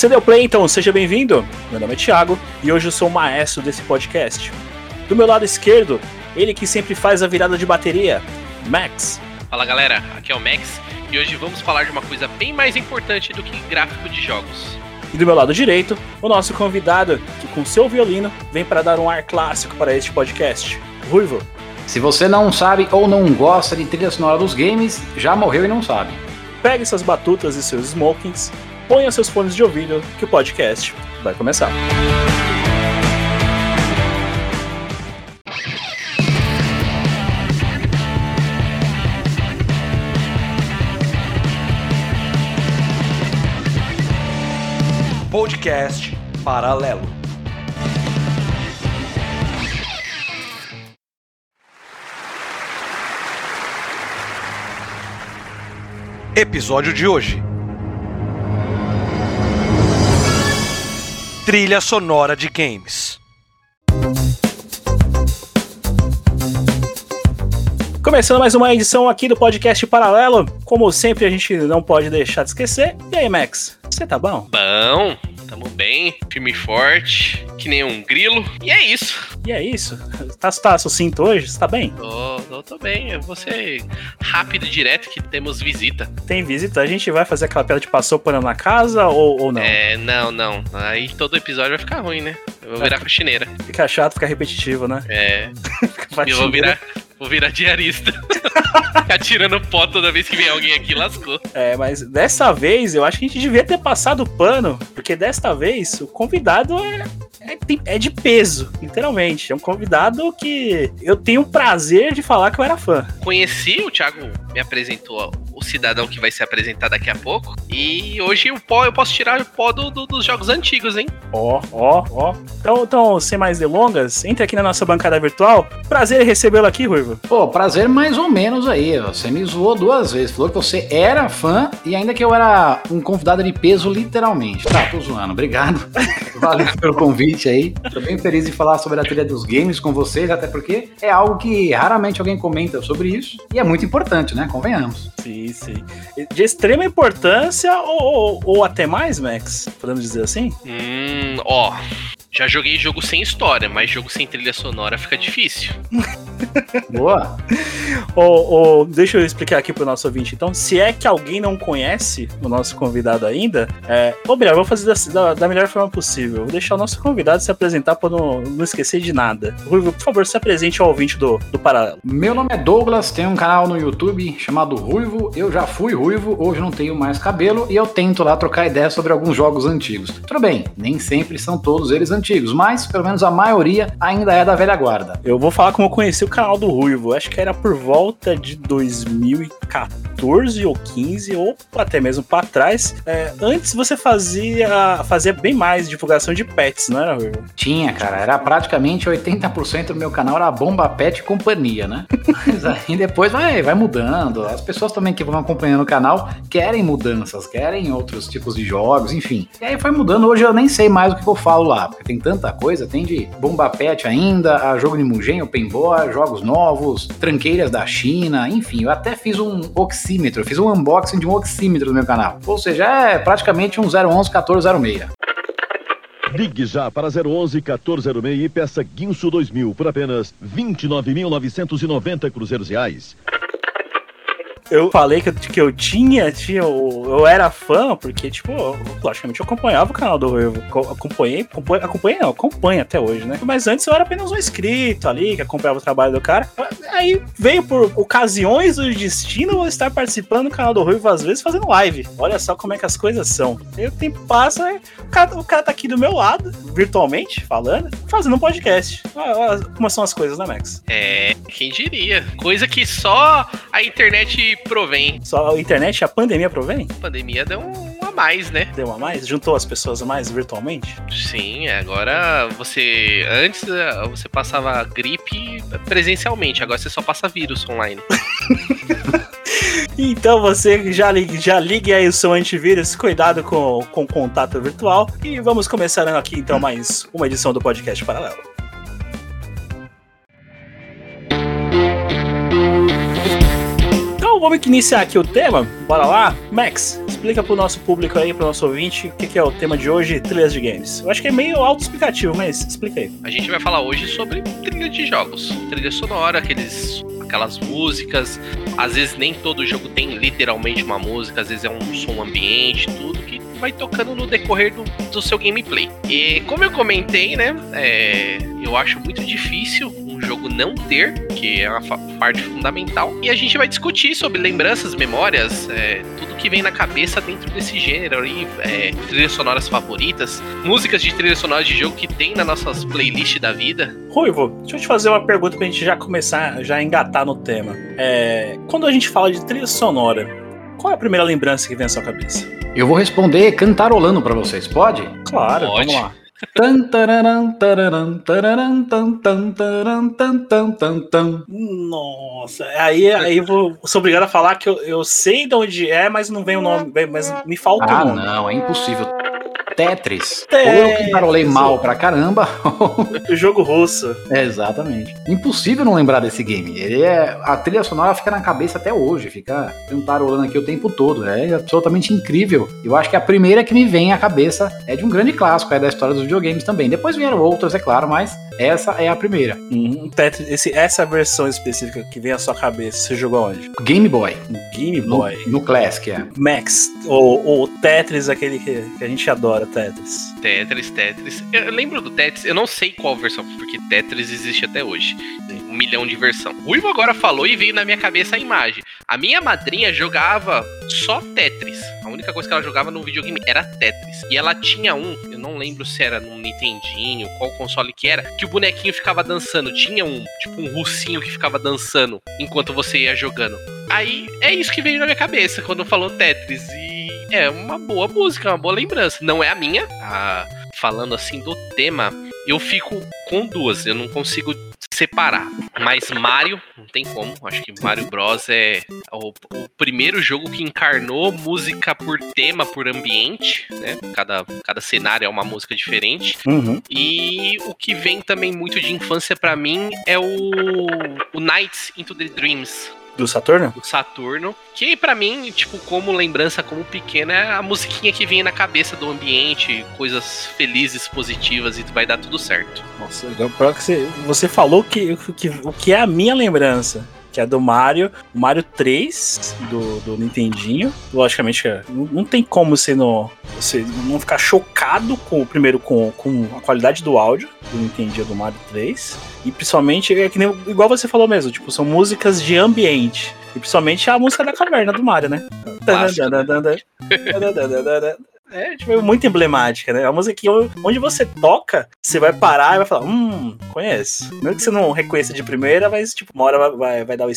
você deu play, então seja bem-vindo. Meu nome é Thiago e hoje eu sou o maestro desse podcast. Do meu lado esquerdo, ele que sempre faz a virada de bateria, Max. Fala galera, aqui é o Max e hoje vamos falar de uma coisa bem mais importante do que gráfico de jogos. E do meu lado direito, o nosso convidado, que com seu violino vem para dar um ar clássico para este podcast, Ruivo. Se você não sabe ou não gosta de trilha sonora dos games, já morreu e não sabe. Pegue suas batutas e seus smokings, ponha seus fones de ouvido, que o podcast vai começar. Podcast Paralelo. Episódio de hoje: Trilha sonora de games. Começando mais uma edição aqui do podcast Paralelo. Como sempre, a gente não pode deixar de esquecer. E aí, Max? Você tá bom? Bom, tamo bem, firme e forte, que nem um grilo. E é isso. E é isso? Tá, tá sucinto hoje? Você tá bem? Tô, tô, tô bem. Eu vou ser rápido e direto que temos visita. Tem visita? A gente vai fazer aquela pedra de passou pano na casa ou, ou não? É, não, não. Aí todo episódio vai ficar ruim, né? Eu vou virar faxineira. Fica chato, fica repetitivo, né? É. Fica Eu vou virar, vou virar diarista. Ficar tirando pó toda vez que vem alguém aqui, lascou. É, mas dessa vez eu acho que a gente devia ter passado o pano, porque desta vez o convidado é, é, é de peso, literalmente. É um convidado que eu tenho o prazer de falar que eu era fã. Conheci, o Thiago me apresentou o cidadão que vai se apresentar daqui a pouco. E hoje o pó, eu posso tirar o pó do- do- dos jogos antigos, hein? Ó, ó, ó. Então, então, sem mais delongas, entre aqui na nossa bancada virtual. Prazer em recebê-lo aqui, Ruivo. Pô, prazer mais ou menos aí. Você me zoou duas vezes. Falou que você era fã e ainda que eu era um convidado de peso, literalmente. Tá, tô zoando. Obrigado. Valeu pelo convite aí. Tô bem feliz de falar sobre a trilha dos games com vocês, até porque é algo que raramente alguém comenta sobre isso. E é muito importante, né? Convenhamos. Sim, sim. De extrema importância ou, ou, ou até mais, Max? Podemos dizer assim? Hum, ó. Já joguei jogo sem história, mas jogo sem trilha sonora fica difícil. Boa. Ou, ou- deixa eu explicar aqui pro nosso ouvinte, então. Se é que alguém não conhece o nosso convidado ainda, é. Ô, Bria, eu vou fazer da, da- da melhor forma possível. Vou deixar o nosso convidado se apresentar pra não, não esquecer de nada. Ruivo, por favor, se apresente ao ouvinte do, do Paralelo. Meu nome é Douglas, tenho um canal no YouTube chamado Ruivo. Eu já fui ruivo, hoje não tenho mais cabelo e eu tento lá trocar ideias sobre alguns jogos antigos. Tudo bem, nem sempre são todos eles antigos, mas pelo menos a maioria ainda é da velha guarda. Eu vou falar como eu conheci o canal do Ruivo. Acho que era por volta de 2014 ou 15, ou até mesmo pra trás. É, antes você fazia, fazia bem mais divulgação de pets, não era, Ruivo? Tinha, cara, era praticamente 80% do meu canal era Bomba Pet e companhia, né? Mas aí depois vai, vai mudando. As pessoas também que vão acompanhando o canal querem mudanças, querem outros tipos de jogos, enfim. E aí foi mudando. Hoje eu nem sei mais o que eu falo lá, porque tem tanta coisa. Tem de Bomba Pet ainda, a jogo de Mugen, Open Boa, jogos novos, tranqueiras da China, enfim. Eu até fiz um oxímetro, fiz um unboxing de um oxímetro no meu canal. Ou seja, é praticamente um 011 1406. Ligue já para 011 1406 e peça Guinso 2000 por apenas R$ 29.990 cruzeiros reais. Eu falei que eu, que eu tinha, tinha, o- eu era fã, porque, tipo, eu- logicamente eu acompanhava o canal do Ruivo. Co- Acompanhei, acompanhei, acompanhei não, acompanho até hoje, né? Mas antes eu era apenas um inscrito ali, que acompanhava o trabalho do cara. Aí veio por ocasiões do destino eu estar participando do canal do Ruivo, às vezes fazendo live. Olha só como é que as coisas são. Aí o tempo passa, o cara, o cara tá aqui do meu lado, virtualmente, falando, fazendo um podcast. Olha, olha como são as coisas, né, Max? É, quem diria? Coisa que só a internet provém. Só a internet, a pandemia provém? A pandemia deu um a mais, né? Deu a mais? Juntou as pessoas a mais virtualmente? Sim, agora você. Antes eh, você passava gripe presencialmente, agora você só passa vírus online. Então você já ligue, já ligue aí o seu antivírus, cuidado com, com o contato virtual. E vamos começar aqui então mais uma edição do podcast Paralelo. Então vamos iniciar aqui o tema. Bora lá? Max, explica pro nosso público aí, pro nosso ouvinte, o que, que é o tema de hoje, trilhas de games. Eu acho que é meio autoexplicativo, mas explica aí. A gente vai falar hoje sobre trilha de jogos. Trilha sonora, aqueles, aquelas músicas. Às vezes nem todo jogo tem literalmente uma música, às vezes é um som ambiente, tudo que vai tocando no decorrer do, do seu gameplay. E como eu comentei, né? é, eu acho muito difícil jogo não ter, que é uma parte fundamental. E a gente vai discutir sobre lembranças, memórias, é, tudo que vem na cabeça dentro desse gênero aí, é, trilhas sonoras favoritas, músicas de trilhas sonoras de jogo que tem nas nossas playlists da vida. Ruivo, deixa eu te fazer uma pergunta pra gente já começar, já engatar no tema. É, quando a gente fala de trilha sonora, qual é a primeira lembrança que vem à sua cabeça? Eu vou responder cantarolando pra vocês, pode? Claro, Pode. vamos lá. Nossa, aí, aí eu vou sou obrigado a falar que eu, eu sei de onde é, mas não vem o nome, mas me falta Ah, o nome. não, é impossível. Tetris. Tetris. Ou eu cantarolei mal pra caramba. O jogo russo. É, exatamente. Impossível não lembrar desse game. Ele é, a trilha sonora fica na cabeça até hoje, fica cantarolando aqui o tempo todo. É absolutamente incrível. Eu acho que a primeira que me vem à cabeça é de um grande clássico, é da história dos videogames também. Depois vieram outras, é claro, mas essa é a primeira. Uhum. Tetris, esse, essa versão específica que vem à sua cabeça, você jogou onde? Game Boy. No Game No, Boy. no Classic, é. Max, ou, ou Tetris, aquele que, que a gente adora, Tetris. Tetris, Tetris. Eu eu lembro do Tetris, eu não sei qual versão, porque Tetris existe até hoje. Um milhão de versão. O Ivo agora falou e veio na minha cabeça a imagem. A minha madrinha jogava só Tetris. A única coisa que ela jogava no videogame era Tetris. E ela tinha um, eu não lembro se era num Nintendinho, qual console que era, que o bonequinho ficava dançando. Tinha um, tipo um russinho que ficava dançando enquanto você ia jogando. Aí é isso que veio na minha cabeça quando falou Tetris. E é uma boa música, uma boa lembrança. Não é a minha. Ah, falando assim do tema, eu fico com duas. Eu não consigo separar. Mas Mario, não tem como. Acho que Mario Bros é o, o primeiro jogo que encarnou música por tema, por ambiente, né? Cada, cada cenário é uma música diferente. Uhum. E o que vem também muito de infância pra mim é o, o Nights into the Dreams Do Saturno? do Saturno, que pra mim, tipo, como lembrança, como pequena, é a musiquinha que vem na cabeça do ambiente, coisas felizes, positivas e vai dar tudo certo. Nossa, legal. Que você, você falou que, que o que é a minha lembrança. Que é do Mario, Mario 3 do, do Nintendinho. Logicamente, é, não, tem como você não, você não ficar chocado com primeiro com, com a qualidade do áudio do Nintendinho do Mario 3. E principalmente, é que nem, igual você falou mesmo, tipo, são músicas de ambiente. E principalmente a música da caverna do Mario, né? Clássico, É, tipo, é muito emblemática, né? A música que onde você toca, você vai parar e vai falar, hum, conheço. Mesmo que você não reconheça de primeira, mas, tipo, uma hora vai, vai, vai dar o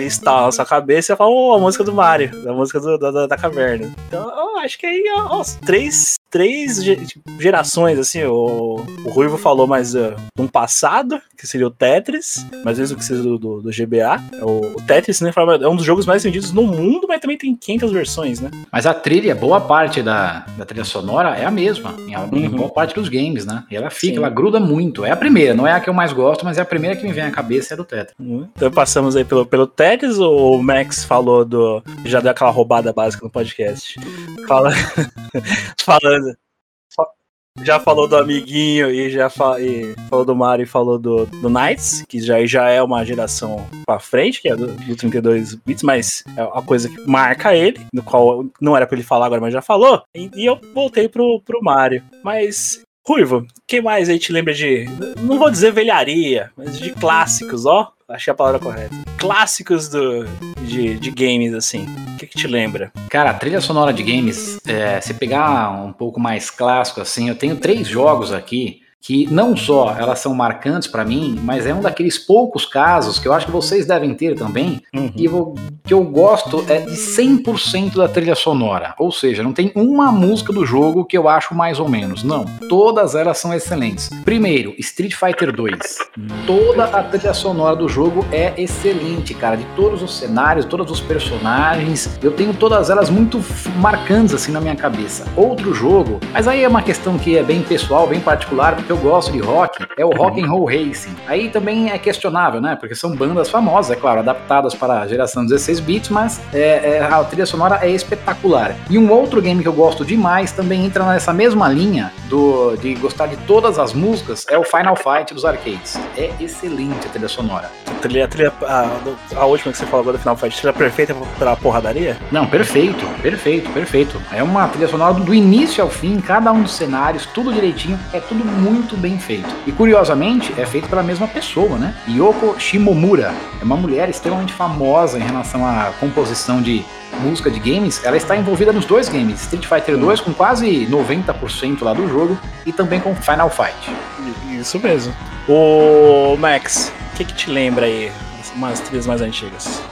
estalo na sua cabeça e vai falar, oh, a música do Mario, a música do- da, da, caverna. Então, eu acho que aí, ó, três, três tipo, gerações, assim, o, o Ruivo falou mais uh, de um passado, que seria o Tetris, mas mesmo que seja do, do, do GBA. O, o Tetris, né, fala- é um dos jogos mais vendidos no mundo, mas também tem 500 versões, né? Mas a trilha, boa parte da, da trilha sonora é a mesma, em, Uhum. boa parte dos games, né? E ela fica, Sim. ela gruda muito. É a primeira, não é a que eu mais gosto, mas é a primeira que me vem à cabeça é do Tetris. Então passamos aí pelo, pelo Tetris, o Max falou do. Já deu aquela roubada básica no podcast. Fala, falando. fa- Já falou do amiguinho e já fa- e falou do Mario e falou do, do Knights, que já, já é uma geração pra frente, que é do, do 32 bits, mas é uma coisa que marca ele, no qual não era pra ele falar agora, mas já falou. E, e eu voltei pro, pro Mario. Mas Ruivo, quem mais aí te lembra de. Não vou dizer velharia, mas de clássicos, ó. Achei a palavra correta. Clássicos do, de, de games, assim. O que, que te lembra? Cara, a trilha sonora de games, é, se pegar um pouco mais clássico assim, eu tenho três jogos aqui que não só elas são marcantes pra mim, mas é um daqueles poucos casos que eu acho que vocês devem ter também, Uhum. e eu- que eu gosto é de 100% da trilha sonora. Ou seja, não tem uma música do jogo que eu acho mais ou menos. Não. Todas elas são excelentes. Primeiro, Street Fighter 2. Toda a trilha sonora do jogo é excelente, cara. De todos os cenários, todos os personagens. Eu tenho todas elas muito marcantes assim na minha cabeça. Outro jogo, mas aí é uma questão que é bem pessoal, bem particular. que eu gosto de rock é o Rock and Roll Racing. Aí também é questionável, né? Porque são bandas famosas, é claro, adaptadas para a geração 16 bits, mas é, é, a trilha sonora é espetacular. E um outro game que eu gosto demais também entra nessa mesma linha do, de gostar de todas as músicas é o Final Fight dos arcades. É excelente a trilha sonora. A trilha, a, trilha, a, a última que você falou agora do Final Fight, trilha perfeita pra porradaria? Não, perfeito, perfeito, perfeito. É uma trilha sonora do, do início ao fim, cada um dos cenários, tudo direitinho, é tudo muito bem feito. E curiosamente, é feito pela mesma pessoa, né? Yoko Shimomura. É uma mulher extremamente famosa em relação à composição de música de games, ela está envolvida nos dois games, Street Fighter 2 com quase 90% lá do jogo e também com Final Fight. Isso mesmo. O Max, o que, que te lembra aí umas trilhas mais antigas?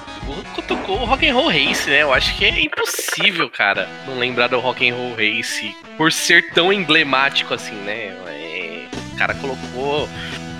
tocou o Rock and Roll Race, né? Eu acho que é impossível, cara, não lembrar do Rock and Roll Race por ser tão emblemático assim, né? É, o cara colocou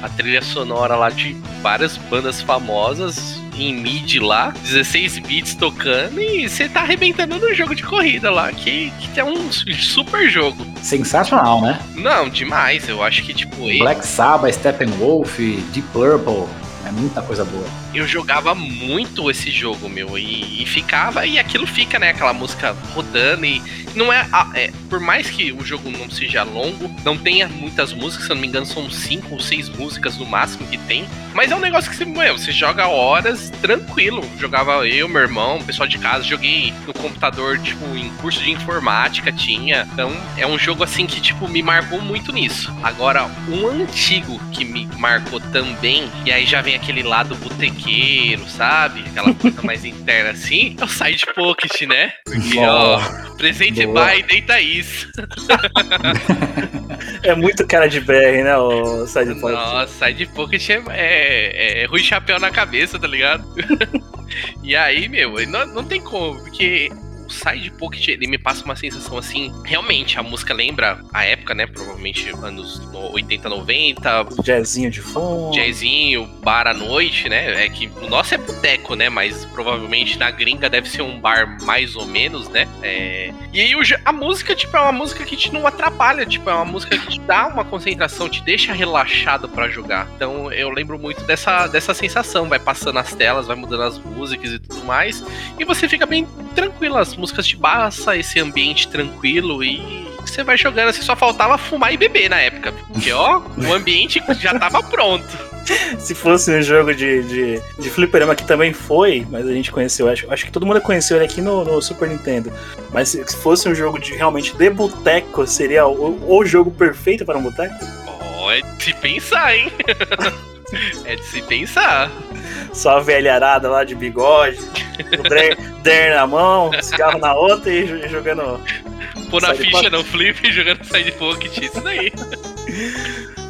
a trilha sonora lá de várias bandas famosas em mid lá, 16 bits tocando e você tá arrebentando no jogo de corrida lá, que, que é um super jogo. Sensacional, né? Não, demais. Eu acho que tipo. Black Sabbath, Steppenwolf, Deep Purple. É muita coisa boa. Eu jogava muito esse jogo, meu, e, e ficava, e aquilo fica, né? Aquela música rodando e não é, é, Por mais que o jogo não seja longo, não tenha muitas músicas, se eu não me engano, são cinco ou seis músicas no máximo que tem. Mas é um negócio que você, meu, você joga horas tranquilo. Jogava eu, meu irmão, o pessoal de casa, joguei no computador, tipo, em curso de informática tinha. Então é um jogo assim que, tipo, me marcou muito nisso. Agora, um antigo que me marcou também, e aí já vem aquele lado botequeiro, sabe? Aquela coisa mais interna assim, é o Side Pocket, né? Porque, ó, presente Boa. deita isso. é muito cara de BR, né, o Side Pocket? Nossa, Side Pocket é, é, é ruim chapéu na cabeça, tá ligado? e aí, meu, não, não tem como, porque Side Pocket, ele me passa uma sensação assim. Realmente, a música lembra a época, né? Provavelmente anos 80, 90. Jazzinho de fundo. Jazzinho, bar à noite, né? É que o nosso é boteco, né? Mas provavelmente na gringa deve ser um bar mais ou menos, né? É... E aí a música, tipo, é uma música que te não atrapalha. Tipo, é uma música que te dá uma concentração, te deixa relaxado para jogar. Então eu lembro muito dessa, dessa sensação. Vai passando as telas, vai mudando as músicas e tudo mais. E você fica bem tranquilo. As músicas te passa esse ambiente tranquilo e você vai jogando, assim, só faltava fumar e beber na época. Porque, ó, o ambiente já tava pronto. Se fosse um jogo de, de, de fliperama que também foi, mas a gente conheceu, acho, acho que todo mundo conheceu ele aqui no, no Super Nintendo. Mas se, se, fosse um jogo de realmente de boteco, seria o, o jogo perfeito para um boteco? Oh, é pensar, hein? é de se pensar. Só a velharada lá de bigode, o der na mão, cigarro na outra e jogando. Pôr na ficha no flip e jogando side pocket, isso daí.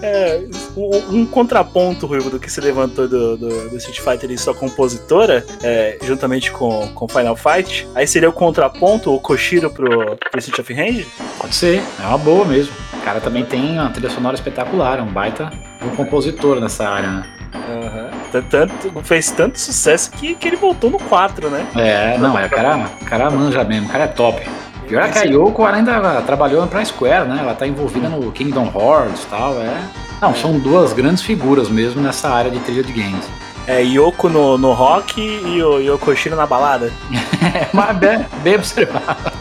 É, um, um, contraponto, Ruivo, do que se levantou do, do, do Street Fighter e sua compositora, é, juntamente com, com Final Fight, aí seria o contraponto, o Koshiro pro, pro Street of Rage? Pode ser, é uma boa mesmo. O cara também tem uma trilha sonora espetacular, é um baita um compositor nessa área, né? Uhum. Tanto, fez tanto sucesso que, que ele voltou no 4, né? É, não, é, o cara, cara manja mesmo, o cara é top. Pior é que a Yoko ainda trabalhou pra Square, né? Ela tá envolvida no Kingdom Hearts e tal, é. Não, são duas grandes figuras mesmo nessa área de trilha de games. É, Yoko no, no rock e o Yokoshiro na balada. Mas bem, bem observado.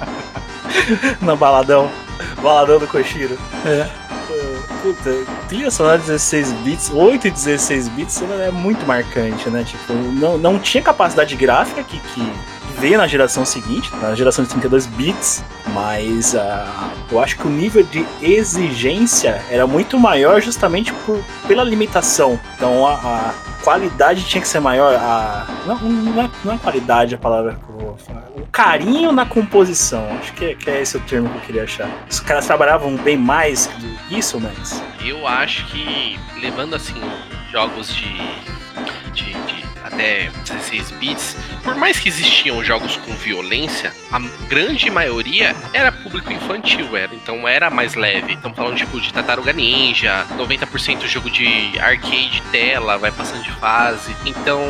no baladão. Baladão do Koshiro. É puta, trilha sonora 16 bits, 8 e 16 bits é muito marcante, né? Tipo, não, não tinha capacidade gráfica que, que veio na geração seguinte, na geração de 32 bits, mas uh, eu acho que o nível de exigência era muito maior justamente por, pela limitação. Então a, a qualidade tinha que ser maior. A, não, não, é, não é qualidade a palavra que eu vou falar. O carinho na composição. Acho que, que é esse o termo que eu queria achar. Os caras trabalhavam bem mais que isso, Max? Eu acho que, levando assim, jogos de, de, de até 16 bits, por mais que existiam jogos com violência, a grande maioria era público infantil, era, então era mais leve. Estamos falando tipo de Tartaruga Ninja, 90% jogo de arcade tela, vai passando de fase. Então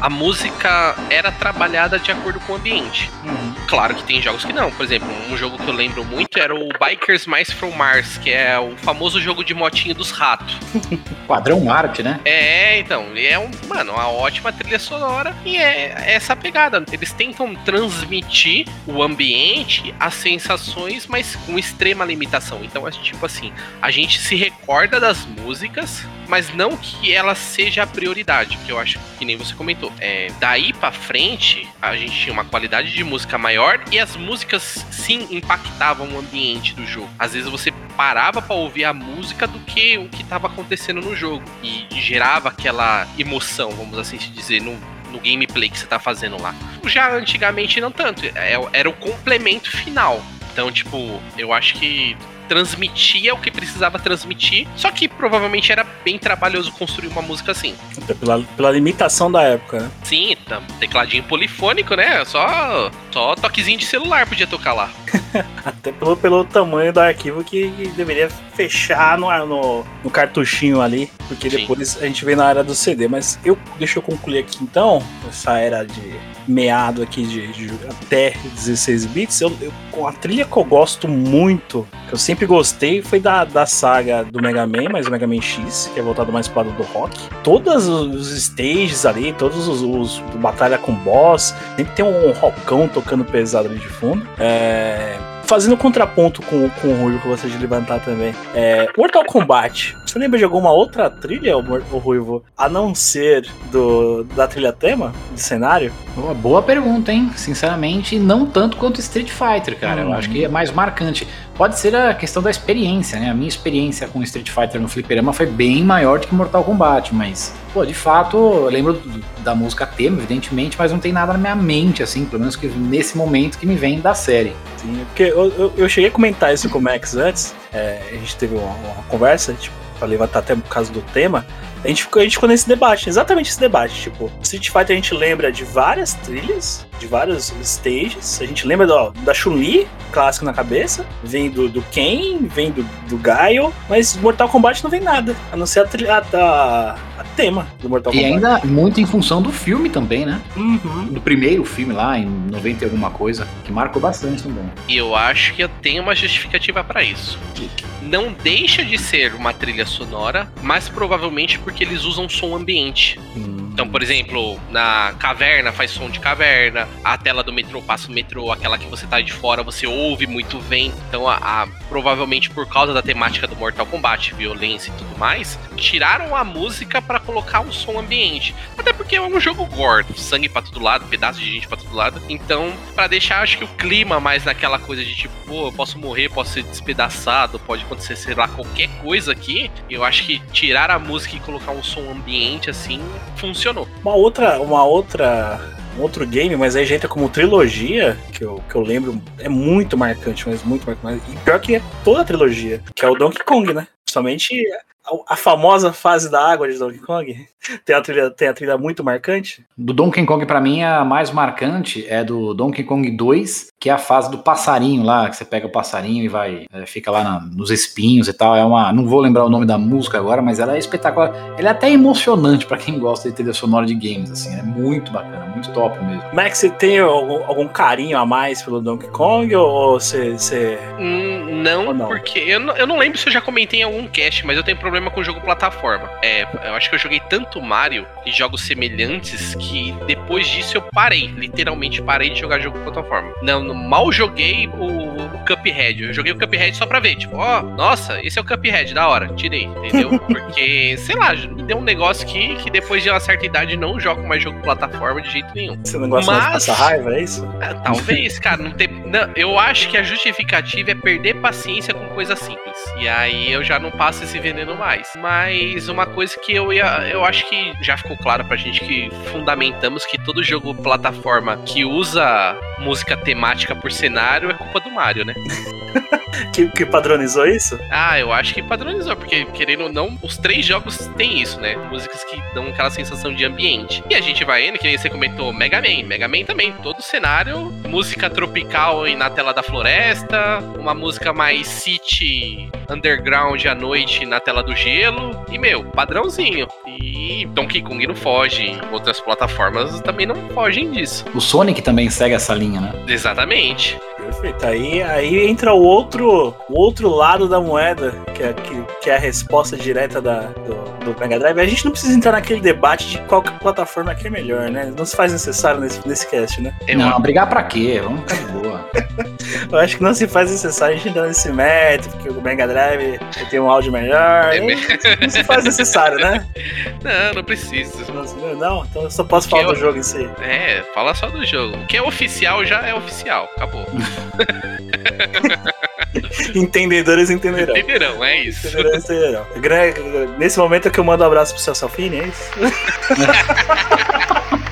a música era trabalhada de acordo com o ambiente. Uhum. claro que tem jogos que não. Por exemplo, um jogo que eu lembro muito era o Bikers Mice from Mars, que é o famoso jogo de motinho dos ratos. Padrão Marte, né? É, então, é um, mano, uma ótima trilha sonora e é essa pegada. Eles tentam transmitir o ambiente, as sensações, mas com extrema limitação. Então é tipo assim, a gente se recorda das músicas, mas não que ela seja a prioridade, que eu acho que nem você comentou. É, daí para frente, a gente tinha uma qualidade de música maior e as músicas sim impactavam o ambiente do jogo. Às vezes você parava para ouvir a música do que o que estava acontecendo no jogo e gerava aquela emoção, vamos assim dizer, no, no gameplay que você tá fazendo lá. Já antigamente não tanto, é- era o complemento final. Então, tipo, eu acho que transmitia o que precisava transmitir, só que provavelmente era bem trabalhoso construir uma música assim. Até pela, pela limitação da época, né? Sim, tá- tecladinho polifônico, né? Só, só toquezinho de celular podia tocar lá. Até pelo, pelo tamanho do arquivo que, que deveria fechar no, no, no cartuchinho ali, porque Sim. depois a gente vem na era do CD. Mas eu deixa eu concluir aqui então, essa era de meado aqui de, de até 16 bits. Eu, eu- com a trilha que eu gosto muito, que eu sempre gostei, foi da, da saga do Mega Man, mas o Mega Man X, que é voltado mais para o do rock. Todos os stages ali, todos os, os batalha com boss, sempre tem um rockão tocando pesado ali de fundo. É, Fazendo contraponto com, com o Ruivo que você de levantar também. É, Mortal Kombat. Você lembra de alguma outra trilha, o, Ruivo? A não ser do, da trilha tema, de cenário? Boa, boa pergunta, hein? Sinceramente, não tanto quanto Street Fighter, cara. Eu Hum. acho que é mais marcante. Pode ser a questão da experiência, né? A minha experiência com Street Fighter no fliperama foi bem maior do que Mortal Kombat, mas, pô, de fato, eu lembro da música tema, evidentemente, mas não tem nada na minha mente, assim, pelo menos que nesse momento que me vem da série. Sim, porque eu, eu, eu cheguei a comentar isso com o Max antes. é, a gente teve uma, uma conversa, tipo, pra levantar até por causa do tema. A gente, ficou, a gente ficou nesse debate, exatamente esse debate. Tipo, Street Fighter a gente lembra de várias trilhas, de vários stages. A gente lembra do, da Chun-Li, clássico na cabeça. Vem do, do Ken, vem do, do Gaio. Mas Mortal Kombat não vem nada. A não ser a, trilha, a, a, a tema do Mortal E Kombat. ainda muito em função do filme também, né? Uhum. Do primeiro filme lá, em 90 e alguma coisa, que marcou bastante também. E eu acho que eu tenho uma justificativa pra isso. Não deixa de ser uma trilha sonora, mas provavelmente porque eles usam som ambiente. Então, por exemplo, na caverna faz som de caverna, a tela do metrô passa o metrô, aquela que você tá de fora, você ouve muito vento. Então, a, a- provavelmente por causa da temática do Mortal Kombat, violência e tudo mais, tiraram a música pra colocar um som ambiente. Até porque é um jogo gore, sangue pra todo lado, pedaço de gente pra todo lado. Então, pra deixar acho que o clima mais naquela coisa de tipo, pô, eu posso morrer, posso ser despedaçado, pode acontecer, sei lá, qualquer coisa aqui. Eu acho que tirar a música e colocar um som ambiente assim funcionou. Uma outra, uma outra, um outro game, mas aí já entra como trilogia, que eu, que eu lembro, é muito marcante, mas muito marcante. E pior que é toda a trilogia, que é o Donkey Kong, né? Somente a, a famosa fase da água de Donkey Kong tem a trilha, tem a trilha muito marcante. Do Donkey Kong, pra mim, a mais marcante é do Donkey Kong 2, que é a fase do passarinho lá, que você pega o passarinho e vai, é, fica lá na- nos espinhos e tal. É uma, não vou lembrar o nome da música agora, mas ela é espetacular. Ela é até emocionante pra quem gosta de trilha sonora de games, assim, é muito bacana, muito top mesmo. Max, você tem algum, algum carinho a mais pelo Donkey Kong ou você. você... Hum, não, Ou não? porque eu não, eu não lembro se eu já comentei em algum cast, mas eu tenho problema com o jogo plataforma. É, eu acho que eu joguei tanto Mario e jogos semelhantes que depois disso eu parei, literalmente parei de jogar jogo plataforma. Não, mal joguei o, o Cuphead. Eu joguei o Cuphead só pra ver, tipo, ó, nossa, esse é o Cuphead, da hora, tirei, entendeu? Porque, sei lá, me deu um negócio que, que depois de uma certa idade não jogo mais jogo plataforma de jeito nenhum. Você não gosta mais de Mas- passar raiva, é isso? Ah, talvez, cara, não ter. Não, eu acho que a justificativa é perder paciência com coisas simples. E aí eu já não passo esse veneno mais. Mas uma coisa que eu ia. Eu acho que já ficou claro pra gente que fundamentamos que todo jogo plataforma que usa música temática por cenário é culpa do Mario, né? Que, que padronizou isso? Ah, eu acho que padronizou, porque querendo ou não, os três jogos têm isso, né? Músicas que dão aquela sensação de ambiente. E a gente vai indo, que nem você comentou, Mega Man. Mega Man também, todo cenário, música tropical na tela da floresta, uma música mais city underground à noite na tela do gelo. E, meu, padrãozinho. E Donkey Kong não foge. Outras plataformas também não fogem disso. O Sonic também segue essa linha, né? Exatamente. Perfeito. Aí, aí entra o outro, o outro lado da moeda, que é, que, que é a resposta direta da, do, do Mega Drive. A gente não precisa entrar naquele debate de qual que plataforma que é melhor, né? Não se faz necessário nesse, nesse cast, né? Eu, não, brigar pra quê? Vamos ficar de boa. Eu acho que não se faz necessário a gente entrar nesse mérito, porque o Mega Drive tem um áudio melhor. É Não se faz necessário, né? Não, não precisa. Não, não, então eu só posso falar Que do jogo em si. É, fala só do jogo. O que é oficial já é oficial. Acabou. Entendedores entenderão. Entenderão, é isso. Entenderão. Gra- Nesse momento é que eu mando um abraço pro seu Salfini, é isso?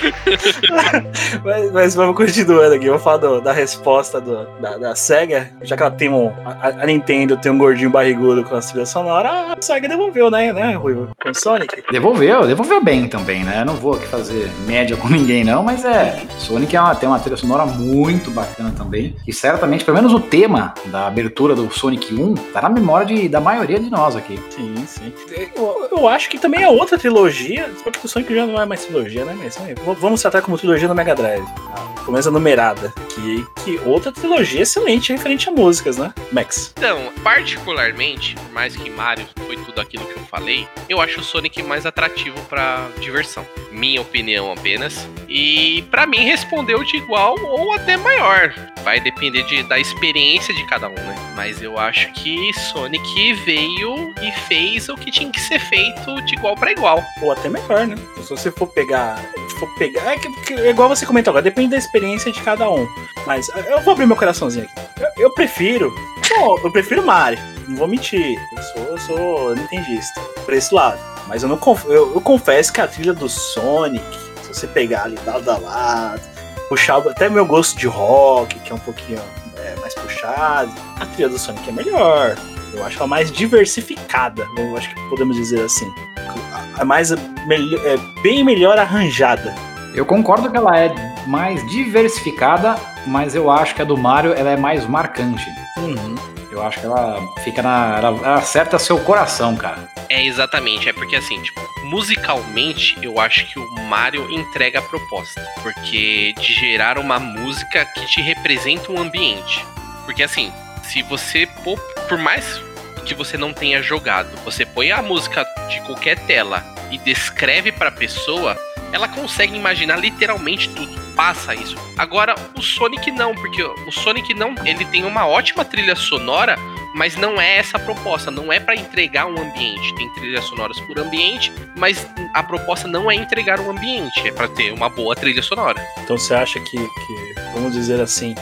mas, mas vamos continuando aqui. Vamos falar do- da resposta do- da, da SEGA. Já que ela tem um. A, a Nintendo tem um gordinho barrigudo com a trilha sonora, a SEGA devolveu, né, né, Ruivo? Com o Sonic. Devolveu, devolveu bem também, né? Eu não vou aqui fazer média com ninguém, não, mas é. Sonic é uma- tem uma trilha sonora muito bacana também. E certamente, pelo menos o tema da abertura do Sonic 1 tá na memória de- da maioria de nós aqui. Sim, sim. Eu, eu acho que também é outra trilogia, só que o Sonic já não é mais trilogia, né? Mas v- vamos tratar como trilogia no Mega Drive. tá? Pelo menos a numerada. Que, que outra trilogia excelente referente a músicas, né? Max. Então, particularmente, por mais que Mario foi tudo aquilo que eu falei, eu acho o Sonic mais atrativo pra diversão. Minha opinião apenas. E pra mim respondeu de igual ou até maior. Vai depender de- da experiência de cada um, né? Mas eu acho que Sonic veio e fez o que tinha que ser feito de igual pra igual. Ou até melhor, né? Se você for pegar. For pegar é, que, é igual você comentou agora, depende da experiência de cada um. Mas eh, eu vou abrir meu coraçãozinho aqui. Eu, eu prefiro. Bom, eu prefiro Mario. Não vou mentir. Eu sou, eu sou nintendista. Por esse lado. Mas eu não eu, eu confesso que a trilha do Sonic, se você pegar ali lado a lado, puxar até meu gosto de rock, que é um pouquinho é, mais puxado, a trilha do Sonic é melhor. Eu acho ela mais diversificada, eu acho que podemos dizer assim. A mais é, bem melhor arranjada. Eu concordo que ela é mais diversificada, mas eu acho que a do Mario ela é mais marcante. Eu acho que ela fica na. Ela, ela acerta seu coração, cara. É exatamente, é porque assim, tipo, musicalmente eu acho que o Mario entrega a proposta. Porque de gerar uma música que te representa um ambiente. Porque assim, se você, por mais que você não tenha jogado, você põe a música de qualquer tela e descreve pra pessoa, ela consegue imaginar literalmente tudo. Passa isso. Agora, o Sonic não, porque o Sonic não, ele tem uma ótima trilha sonora, mas não é essa a proposta, não é pra entregar um ambiente. Tem trilhas sonoras por ambiente, mas a proposta não é entregar um ambiente, é pra ter uma boa trilha sonora. Então você acha que, que, vamos dizer assim,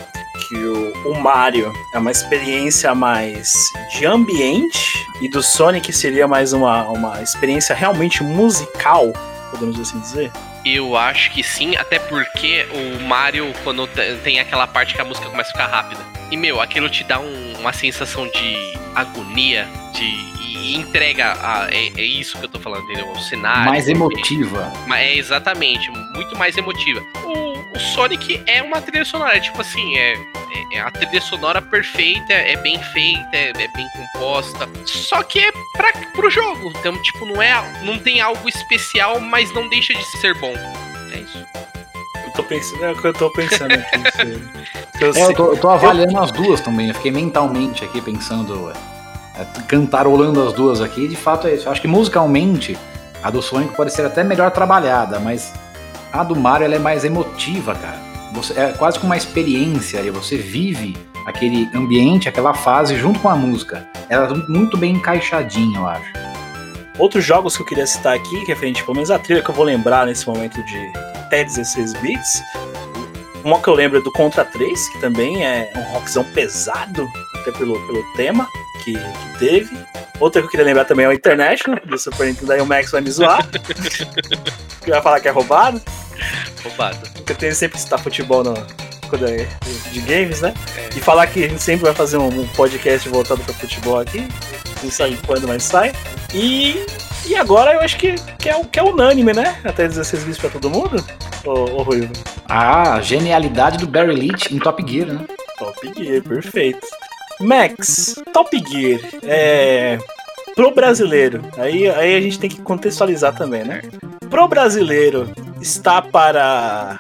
que o, o Mario é uma experiência mais de ambiente e do Sonic seria mais uma, uma experiência realmente musical, podemos assim dizer? Eu acho que sim, até porque o Mario, quando te- tem aquela parte que a música começa a ficar rápida. E, meu, aquilo te dá um- uma sensação de agonia, E entrega. A, é, é isso que eu tô falando, entendeu? O cenário. mais emotiva. Mas é exatamente, muito mais emotiva. O, o Sonic é uma trilha sonora, é tipo assim, é, é, é a trilha sonora perfeita, é bem feita, é, é bem composta. Só que é pra, pro jogo. Então, tipo, não é. Não tem algo especial, mas não deixa de ser bom. É isso. Eu tô pensando, é o que eu tô pensando aqui. eu É, eu tô, eu tô avaliando as duas também. Eu fiquei mentalmente aqui pensando, é, cantarolando as duas aqui. De fato é isso. Eu acho que musicalmente a do Sonic pode ser até melhor trabalhada, mas a do Mario ela é mais emotiva, cara. Você, é quase como uma experiência ali. Você vive aquele ambiente, aquela fase junto com a música. Ela é muito bem encaixadinha, eu acho. Outros jogos que eu queria citar aqui, referente pelo menos a trilha que eu vou lembrar nesse momento de até 16 bits. Uma que eu lembro é do Contra 3, que também é um rockzão pesado, até pelo, pelo tema que, que teve. Outra que eu queria lembrar também é o International, do Super Nintendo, daí o Max vai me zoar. que vai falar que é roubado, Roubado. porque eu tenho sempre que citar futebol no, quando é de games, né? E falar que a gente sempre vai fazer um, um podcast voltado para futebol aqui, não sabe quando, mas sai. E, e agora eu acho que, que, é, o- que é unânime, né? Até 16 bits para todo mundo. ô, ô Ruivo? A genialidade do Barry Leach em Top Gear, né? Top Gear, perfeito. Max, Top Gear, é. Pro brasileiro, aí, aí a gente tem que contextualizar também, né? Pro brasileiro, está para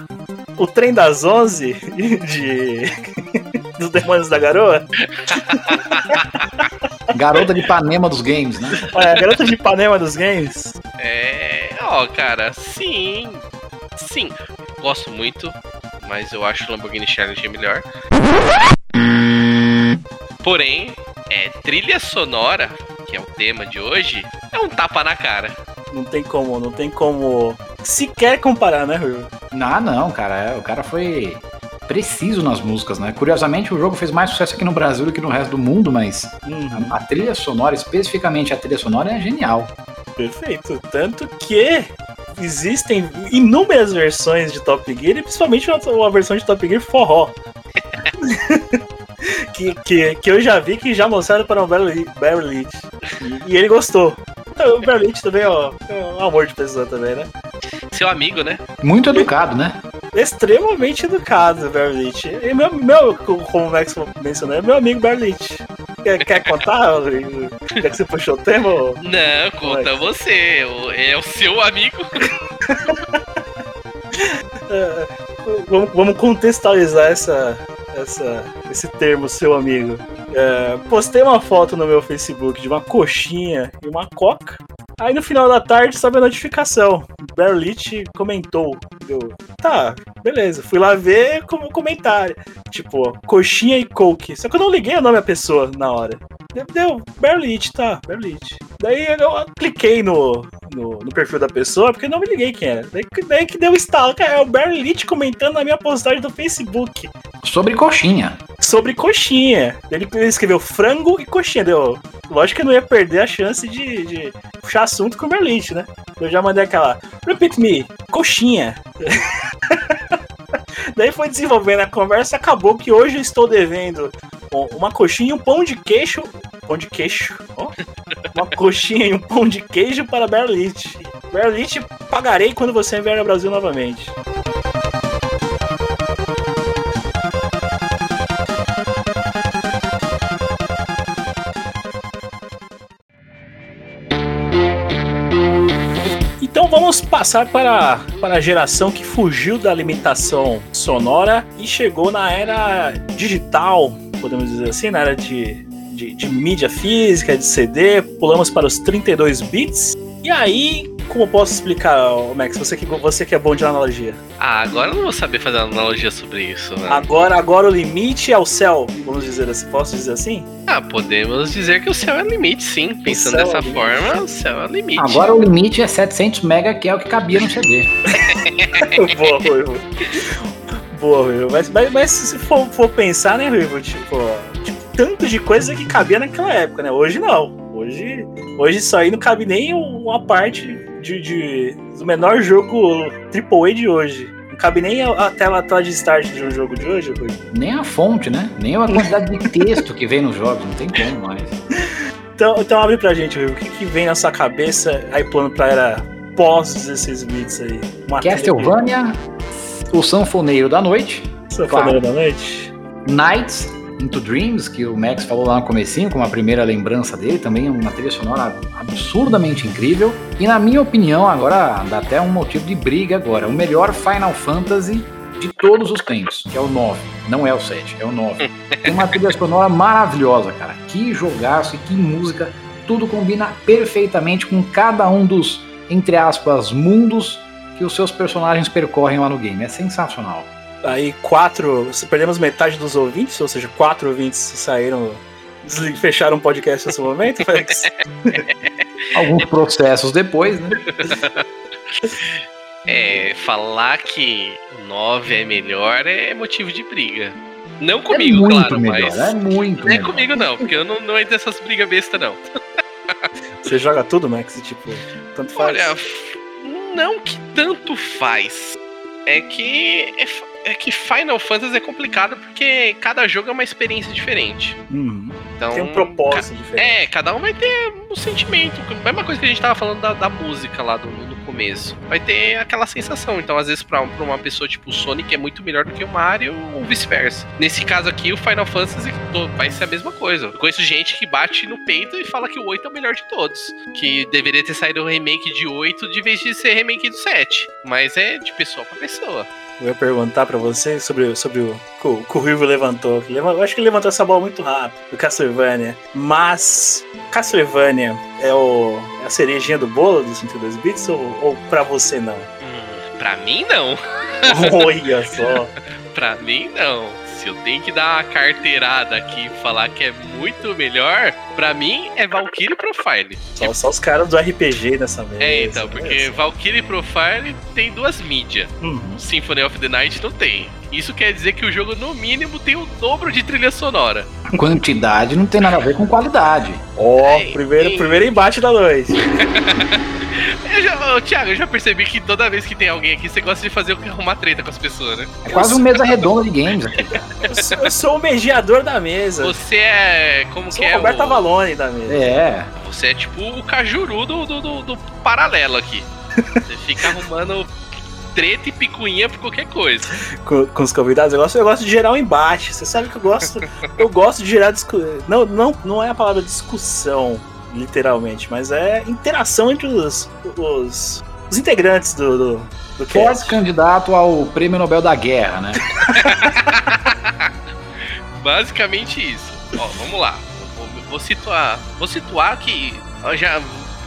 o trem das 11 de. dos Demônios da Garoa? Garota de Ipanema dos games, né? É, a garota de Ipanema dos games? É, ó, cara, sim. Sim. Gosto muito, mas eu acho o Lamborghini Challenge melhor. Porém, é, trilha sonora, que é o tema de hoje, é um tapa na cara. Não tem como, não tem como sequer comparar, né, Rui? Ah, não, cara. é, O cara foi preciso nas músicas, né? Curiosamente, o jogo fez mais sucesso aqui no Brasil do que no resto do mundo, mas Uhum, a trilha sonora, especificamente a trilha sonora, é genial. perfeito. Tanto que existem inúmeras versões de Top Gear, e principalmente uma, uma versão de Top Gear forró. que, que, que eu já vi que já mostraram para o Barry Leach. E, e ele gostou. Então, o Barry Leach também ó, é um amor de pessoa também, né? Seu amigo, né? Muito educado, né? Extremamente educado, o Barry Leach. E meu, meu, como o Max mencionou, é meu amigo Barry Leach. Quer, quer contar? Rodrigo? Já que você puxou o tema? Não, conta você. o- É o seu amigo. É, vamos, vamos contextualizar essa, essa, esse termo, seu amigo. É, postei uma foto no meu Facebook de uma coxinha e uma coca. Aí no final da tarde sobe a notificação. Berlit comentou. Eu, tá, beleza. Fui lá ver como comentário. Tipo, coxinha e coke. Só que eu não liguei o nome da pessoa na hora. Deu, Berlit, tá, Berlit. Daí eu cliquei no, no, no perfil da pessoa, porque não me liguei quem era. Daí, daí que deu estalo, cara, é o Berlit comentando na minha postagem do Facebook Sobre coxinha. Sobre coxinha. Ele escreveu frango e coxinha. Deu. Lógico que eu não ia perder a chance de, de puxar assunto com o Berlit, né? Eu já mandei aquela. Repeat me, coxinha. Daí foi desenvolvendo a conversa acabou que hoje eu estou devendo um- uma coxinha e um pão de queijo. Pão de queijo, ó. Uma coxinha e um pão de queijo para Berlit. Berlit, pagarei quando você vier ao Brasil novamente. Então vamos passar para, para a geração que fugiu da limitação sonora e chegou na era digital, podemos dizer assim, na era de, de, de mídia física, de CD. Pulamos para os 32 bits. E aí, como eu posso explicar, Max, você que, você que é bom de analogia? Ah, agora eu não vou saber fazer analogia sobre isso, né? Agora, agora o limite é o céu, vamos dizer assim. Posso dizer assim? Ah, podemos dizer que o céu é limite, sim. Pensando é dessa limite. forma, o céu é limite. Agora o limite é 700 mega, que é o que cabia no CD. Boa, Ruivo. Boa, Ruivo. Mas, mas, mas se for, for pensar, né, Ruivo? Tipo, tipo, tanto de coisa que cabia naquela época, né? Hoje não. Hoje, hoje isso aí não cabe nem uma parte de, de- do menor jogo AAA de hoje. Não cabe nem a, a tela, a tela de start de um jogo de hoje, Ruivo. Nem a fonte, né? Nem a quantidade de texto que vem nos jogos, não tem como mais. Então, então abre pra gente, Ruivo. O que, que vem na sua cabeça aí plano pra era pós 16 bits aí? Uma Castlevania, o Sanfoneiro da Noite, Sanfoneiro da noite? Nights into Dreams, que o Max falou lá no comecinho, como a primeira lembrança dele, também é uma trilha sonora absurdamente incrível. E na minha opinião, agora dá até um motivo de briga agora, o melhor Final Fantasy de todos os tempos, que é o 9. Não é o 7, é o 9. Tem uma trilha sonora maravilhosa, cara. Que jogaço e que música. Tudo combina perfeitamente com cada um dos, entre aspas, mundos que os seus personagens percorrem lá no game. É sensacional. Aí quatro. se Perdemos metade dos ouvintes, ou seja, quatro ouvintes saíram. Fecharam o podcast nesse momento, Max? Alguns processos depois, né? É, falar que o 9 é melhor é motivo de briga. Não comigo, é muito claro, melhor, mas. é muito Não é melhor. comigo, não, porque eu não, não entro nessas brigas besta, não. Você joga tudo, Max? e, Tipo, tanto faz. Olha, não que tanto faz. É que. É, é que Final Fantasy é complicado porque cada jogo é uma experiência diferente. Uhum. Então, Tem um propósito diferente. É, cada um vai ter um sentimento. Mesma coisa que a gente tava falando da, da música lá do, do começo, vai ter aquela sensação. Então, às vezes, pra, pra uma pessoa tipo o Sonic é muito melhor do que o Mario ou vice-versa. Nesse caso aqui, o Final Fantasy vai ser a mesma coisa. Eu conheço gente que bate no peito e fala que o 8 é o melhor de todos. Que deveria ter saído o remake de 8 de vez de ser remake do 7. Mas é de pessoa pra pessoa. Eu ia perguntar pra você sobre, sobre o que o, que o Ruivo levantou. Eu acho que ele levantou essa bola muito rápido, do Castlevania. Mas Castlevania é, o, é a cerejinha do bolo dos 102 bits ou, ou pra você não? Hum, pra mim, não. Olha só. Pra mim, não. Se eu tenho que dar uma carteirada aqui e falar que é muito melhor, pra mim é Valkyrie Profile. Só, só os caras do RPG nessa mesa. É, então, porque Valkyrie Profile tem duas mídias. Uhum. Symphony of the Night não tem. Isso quer dizer que o jogo, no mínimo, tem o dobro de trilha sonora. Quantidade não tem nada a ver com qualidade. Ó, Ei, primeiro, ei. primeiro embate da noite. Eu já, ô, Thiago, eu já percebi que toda vez que tem alguém aqui, você gosta de fazer uma treta com as pessoas, né? É quase uma mesa redonda de games aqui. Eu sou, eu sou o mediador da mesa. Você é. Como sou que o é? Roberto o- Avalone da mesa. É. Você é tipo o cajuru do, do, do- do paralelo aqui. Você fica arrumando treta e picuinha por qualquer coisa. com, com os convidados, eu gosto, eu gosto de gerar um embate. Você sabe que eu gosto. eu gosto de gerar discussão. Não, não, não é a palavra discussão, literalmente, mas é interação entre os, os, os integrantes do, do, do Forte cast. candidato ao Prêmio Nobel da Guerra, né? Basicamente isso. Ó, vamos lá. Vou, vou situar. Vou situar que já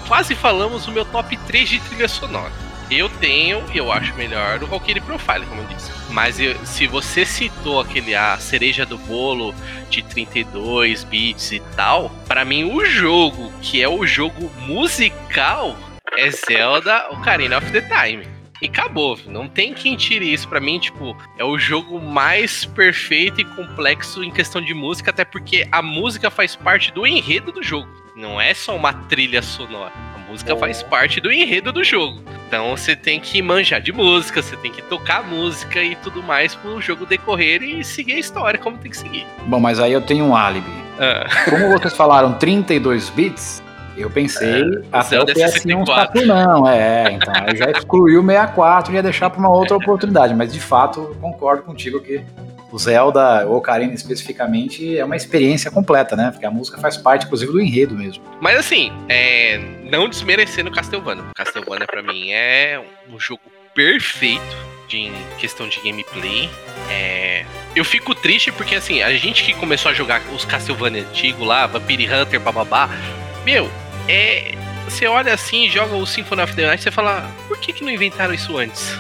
quase falamos o meu top 3 de trilha sonora. Eu tenho, e eu acho melhor, o Valkyrie Profile, como eu disse. Mas eu- se você citou aquele a cereja do bolo de 32 bits e tal, pra mim o jogo que é o jogo musical é Zelda Ocarina of the Time. E acabou, não tem quem tire isso pra mim, tipo, é o jogo mais perfeito e complexo em questão de música, até porque a música faz parte do enredo do jogo. Não é só uma trilha sonora. A música Oh. faz parte do enredo do jogo. Então você tem que manjar de música, você tem que tocar música e tudo mais pro jogo decorrer e seguir a história como tem que seguir. Bom, mas aí eu tenho um álibi. Ah, Como vocês falaram 32 bits, eu pensei até o Zelda PS1 64. Saturn não, é, então aí já excluiu o 64 e ia deixar para uma outra oportunidade, mas de fato eu concordo contigo que o Zelda, ou Ocarina especificamente, é uma experiência completa, né? Porque a música faz parte, inclusive, do enredo mesmo. Mas assim, é, não desmerecendo Castlevania. Castlevania pra mim é um jogo perfeito de, em questão de gameplay. É, eu fico triste porque assim, a gente que começou a jogar os Castlevania antigos lá, Vampire Hunter, bababá, meu, é. Você olha assim, joga o Symphony of the Night você fala, por que, que não inventaram isso antes?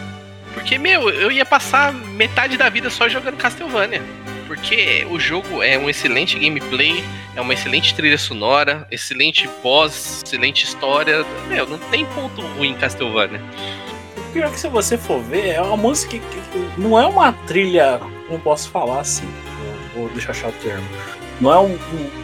Porque, meu, eu ia passar metade da vida só jogando Castlevania. Porque o jogo é um excelente gameplay, é uma excelente trilha sonora, excelente boss, excelente história. Meu, não tem ponto ruim em Castlevania. O pior é que se você for ver, é uma música que, não é uma trilha, como posso falar assim, vou, deixar achar o termo. Não é um-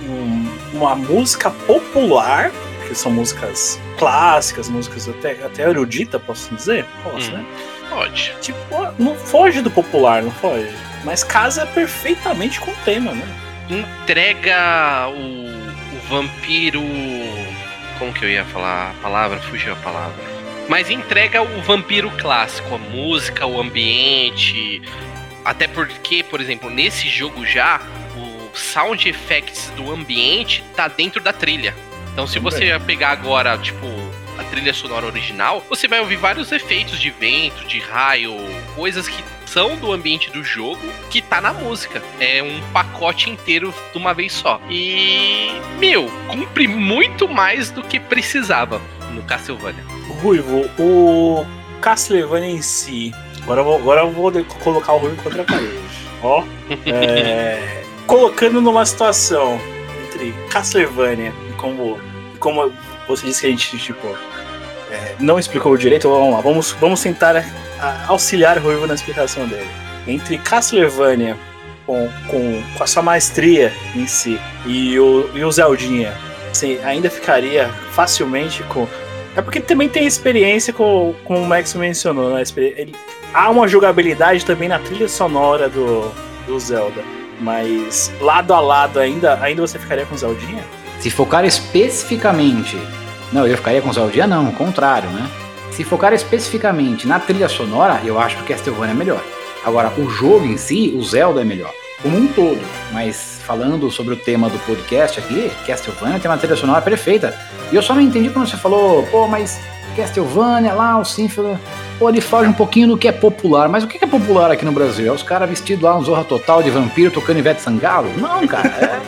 um- uma música popular, que são músicas clássicas, músicas até, até erudita, posso dizer? Posso, Hum. né? Pode. Tipo, não foge do popular, não foge. Mas casa perfeitamente com o tema, né? Entrega o, o vampiro. Como que eu ia falar a palavra? Fugiu a palavra. Mas entrega o vampiro clássico, a música, o ambiente. Até porque, por exemplo, nesse jogo já, o sound effects do ambiente tá dentro da trilha. Então se você pegar agora, tipo, a trilha sonora original, você vai ouvir vários efeitos de vento, de raio, coisas que são do ambiente do jogo que tá na música. É um pacote inteiro de uma vez só. E, meu, cumpre muito mais do que precisava no Castlevania. Ruivo, o Castlevania em si. Agora eu vou, agora eu vou colocar o Ruivo contra a parede. Ó. é, colocando numa situação entre Castlevania e como, e como você disse que a gente, tipo, é, não explicou direito, vamos lá, vamos, vamos tentar a- auxiliar o Ruivo na explicação dele. Entre Castlevania com, com, com a sua maestria em si e o, e o Zeldinha, você ainda ficaria facilmente com. É porque também tem experiência com, com o Max mencionou, né? Ele- há uma jogabilidade também na trilha sonora do, do Zelda. Mas lado a lado ainda, ainda você ficaria com o Zeldinha? Se focar especificamente. Não, eu ficaria com o Zeldia, não, o contrário, né? se focar especificamente na trilha sonora, eu acho que Castlevania é melhor. Agora, o jogo em si, o Zelda é melhor. Como um todo. Mas falando sobre o tema do podcast aqui, Castlevania tem uma trilha sonora perfeita. E eu só não entendi quando você falou, pô, mas Castlevania lá, o Symphony, pô, ele foge um pouquinho do que é popular. Mas o que é popular aqui no Brasil? É os caras vestidos lá, um Zorra Total de vampiro tocando Ivete Sangalo? Não, cara, é,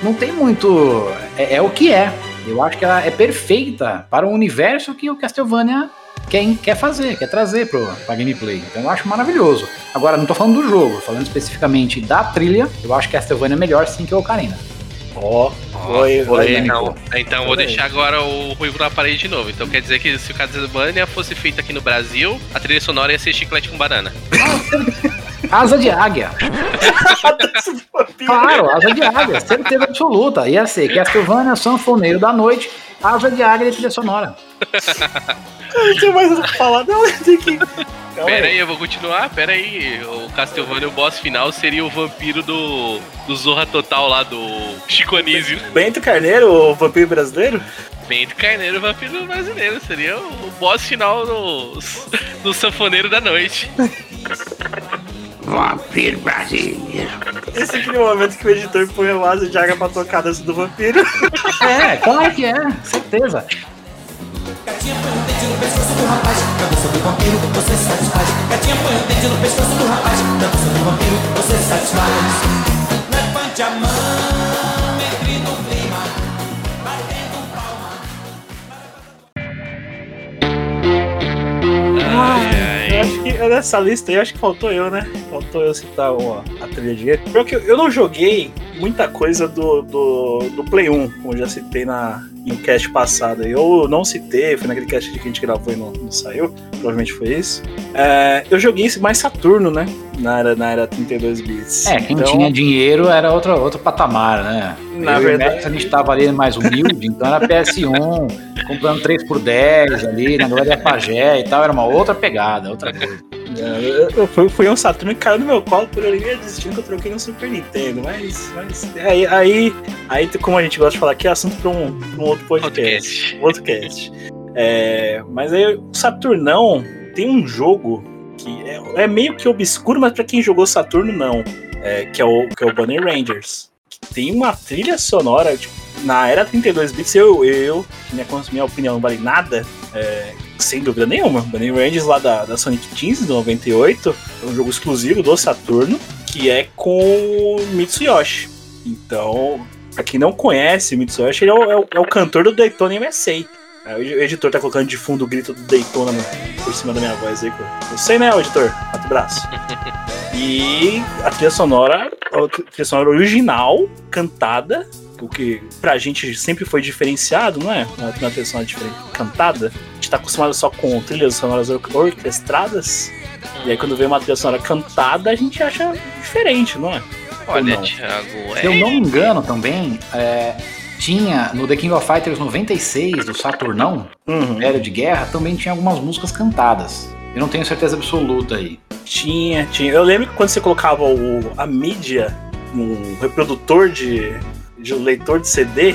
não tem muito... É, é o que é. Eu acho que ela é perfeita para o universo que o Castlevania quer, quer fazer, quer trazer pro, pra gameplay. Então eu acho maravilhoso. Agora, não tô falando do jogo, falando especificamente da trilha, eu acho que Castlevania é melhor sim que o Ocarina. Ó, foi, foi, Então, então vou deixar agora o Ruivo na parede de novo. Então quer dizer que se o Castlevania fosse feito aqui no Brasil, a trilha sonora ia ser chiclete com banana. Asa de águia. Claro, asa de águia, certeza absoluta. Ia ser Castlevania, Sanfoneiro da Noite, asa de águia e trilha sonora. Não tenho mais o que falar, não. Tem que. Pera aí, eu vou continuar. Pera aí. O Castlevania, o boss final, seria o vampiro do, do Zorra Total lá, do Chico Anísio. Bento Carneiro, o vampiro brasileiro? Bento Carneiro, vampiro brasileiro. Seria o boss final do, do Sanfoneiro da Noite. Esse é aquele momento que o editor põe o asa de água pra tocar dança do vampiro. É, claro que é, certeza. Gatinha põe o dente no pescoço do rapaz, dança do vampiro, você satisfaz. Gatinha põe o dente no pescoço do rapaz, dança do vampiro, você satisfaz. Levante a mão, acho que nessa lista aí, acho que faltou eu, né? Faltou eu citar uma, a trilha de Porque eu não joguei muita coisa do, do, do Play 1, como já citei na, no cast passado. Eu não citei, foi naquele cast que a gente gravou e não, não saiu. Provavelmente foi isso. É, eu joguei esse mais Saturno, né? Na era, na era 32 bits. É, quem Então, tinha dinheiro era outro, outro patamar, né? Na Eu verdade- Max, a gente tava ali mais humilde, então era PS1, comprando 3 por 10 ali, na Glória Pagé e tal, era uma outra pegada, outra coisa. É, eu, eu, fui, um Saturno que caiu no meu colo por ali desistindo que eu troquei no Super Nintendo, mas, mas aí, aí, aí, como a gente gosta de falar aqui, é assunto pra um, um outro podcast. Podcast. Outro cast. É, mas aí o Saturnão tem um jogo que é, é meio que obscuro, mas pra quem jogou Saturno, não. É, que, é o, que é o Bunny Rangers. Tem uma trilha sonora, tipo, na era 32 bits, eu, eu minha, minha opinião não vale nada, é, sem dúvida nenhuma. Bunny Rangers lá da, da Sonic Teens, do 98, é um jogo exclusivo do Saturno, que é com Mitsuyoshi. Então, pra quem não conhece Mitsuyoshi, ele é o, é o- é o cantor do Daytona USA. Aí o editor tá colocando de fundo o grito do Daytona por cima da minha voz aí. Eu, eu sei, né, editor? Quatro braços. E a trilha sonora, a trilha sonora original, cantada, o que pra gente sempre foi diferenciado, não é? Uma, uma trilha sonora diferente, cantada. A gente tá acostumado só com trilhas sonoras or- orquestradas. E aí quando vem uma trilha sonora cantada, a gente acha diferente, não é? Olha, não? Thiago, Se eu é. não me engano também, é, tinha no The King of Fighters 96 do Saturnão, Uhum. Velho de Guerra, também tinha algumas músicas cantadas. Eu não tenho certeza absoluta aí. Tinha, tinha. Eu lembro que quando você colocava o, a mídia no reprodutor de, de um leitor de CD,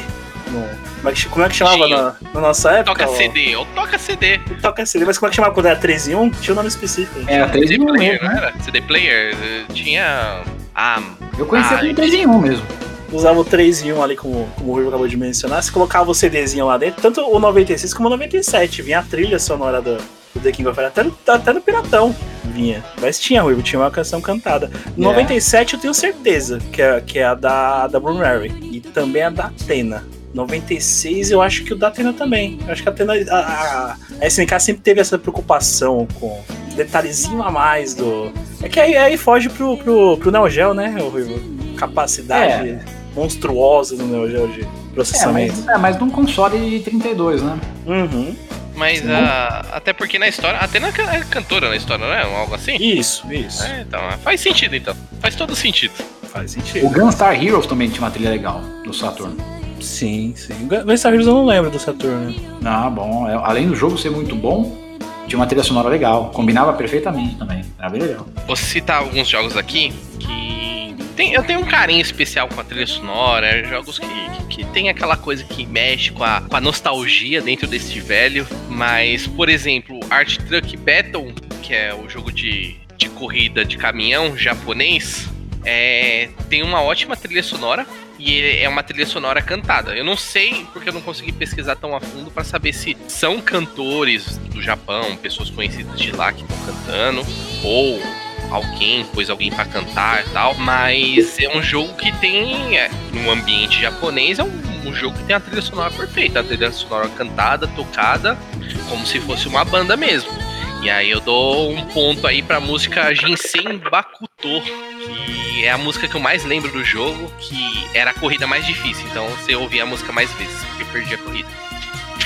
no- como, é que, como é que chamava na, na nossa época? Toca ó? CD, ou toca CD. Toca CD, mas como é que chamava quando era 13 em 1? Tinha um nome específico. Era 3 CD em 1 player, mesmo, não né? era? CD player eh, tinha. Ah, Eu conhecia Ah, como 3 em 1 mesmo. Usava o 3 em 1 ali, como, como o Rui acabou de mencionar. Você colocava o CDzinho lá dentro, tanto o 96 como o 97. Vinha a trilha sonora do, do The King of Fighters, até, no- até no Piratão vinha. Mas tinha, Rui, tinha uma canção cantada. No É. 97 eu tenho certeza que é, que é a da, da Bruno Mary. E também a da Atena. 96 eu acho que o da Atena também. Eu acho que a Atena. A, a, a SNK sempre teve essa preocupação com detalhezinho a mais do. É que aí, aí foge pro, pro, pro Neo Geo, né, o Rui? Capacidade monstruosa do Neo Geo de É, processamento. mas, é, mas num console de 32, né? Uhum. mas Sim. ah, até porque na história. Até na é cantora na história, não é? Algo assim? Isso, isso. É, então, faz sentido então. Faz todo sentido. Faz O sentido. Gunstar Heroes também tinha uma trilha legal do Saturn. Sim, sim. Gunstar Heroes eu não lembro do Saturno. Ah, bom. é- além do jogo ser muito bom, tinha uma trilha sonora legal. Combinava perfeitamente também. Era bem legal. Vou citar alguns jogos aqui que Tem, eu tenho um carinho especial com a trilha sonora, jogos que, que, que tem aquela coisa que mexe com a, com a nostalgia dentro desse velho. Mas, por exemplo, Art Truck Battle, que é o jogo de, de corrida de caminhão japonês, é, tem uma ótima trilha sonora e é uma trilha sonora cantada. Eu não sei porque eu não consegui pesquisar tão a fundo para saber se são cantores do Japão, pessoas conhecidas de lá que estão cantando ou alguém, pôs alguém para cantar e tal, mas é um jogo que tem é, no ambiente japonês é um, um jogo que tem a trilha sonora perfeita, a trilha sonora cantada, tocada, como se fosse uma banda mesmo. E aí eu dou um ponto aí pra música Jinsen Bakuto, que é a música que eu mais lembro do jogo, que era a corrida mais difícil, então você ouvia a música mais vezes, porque perdi a corrida.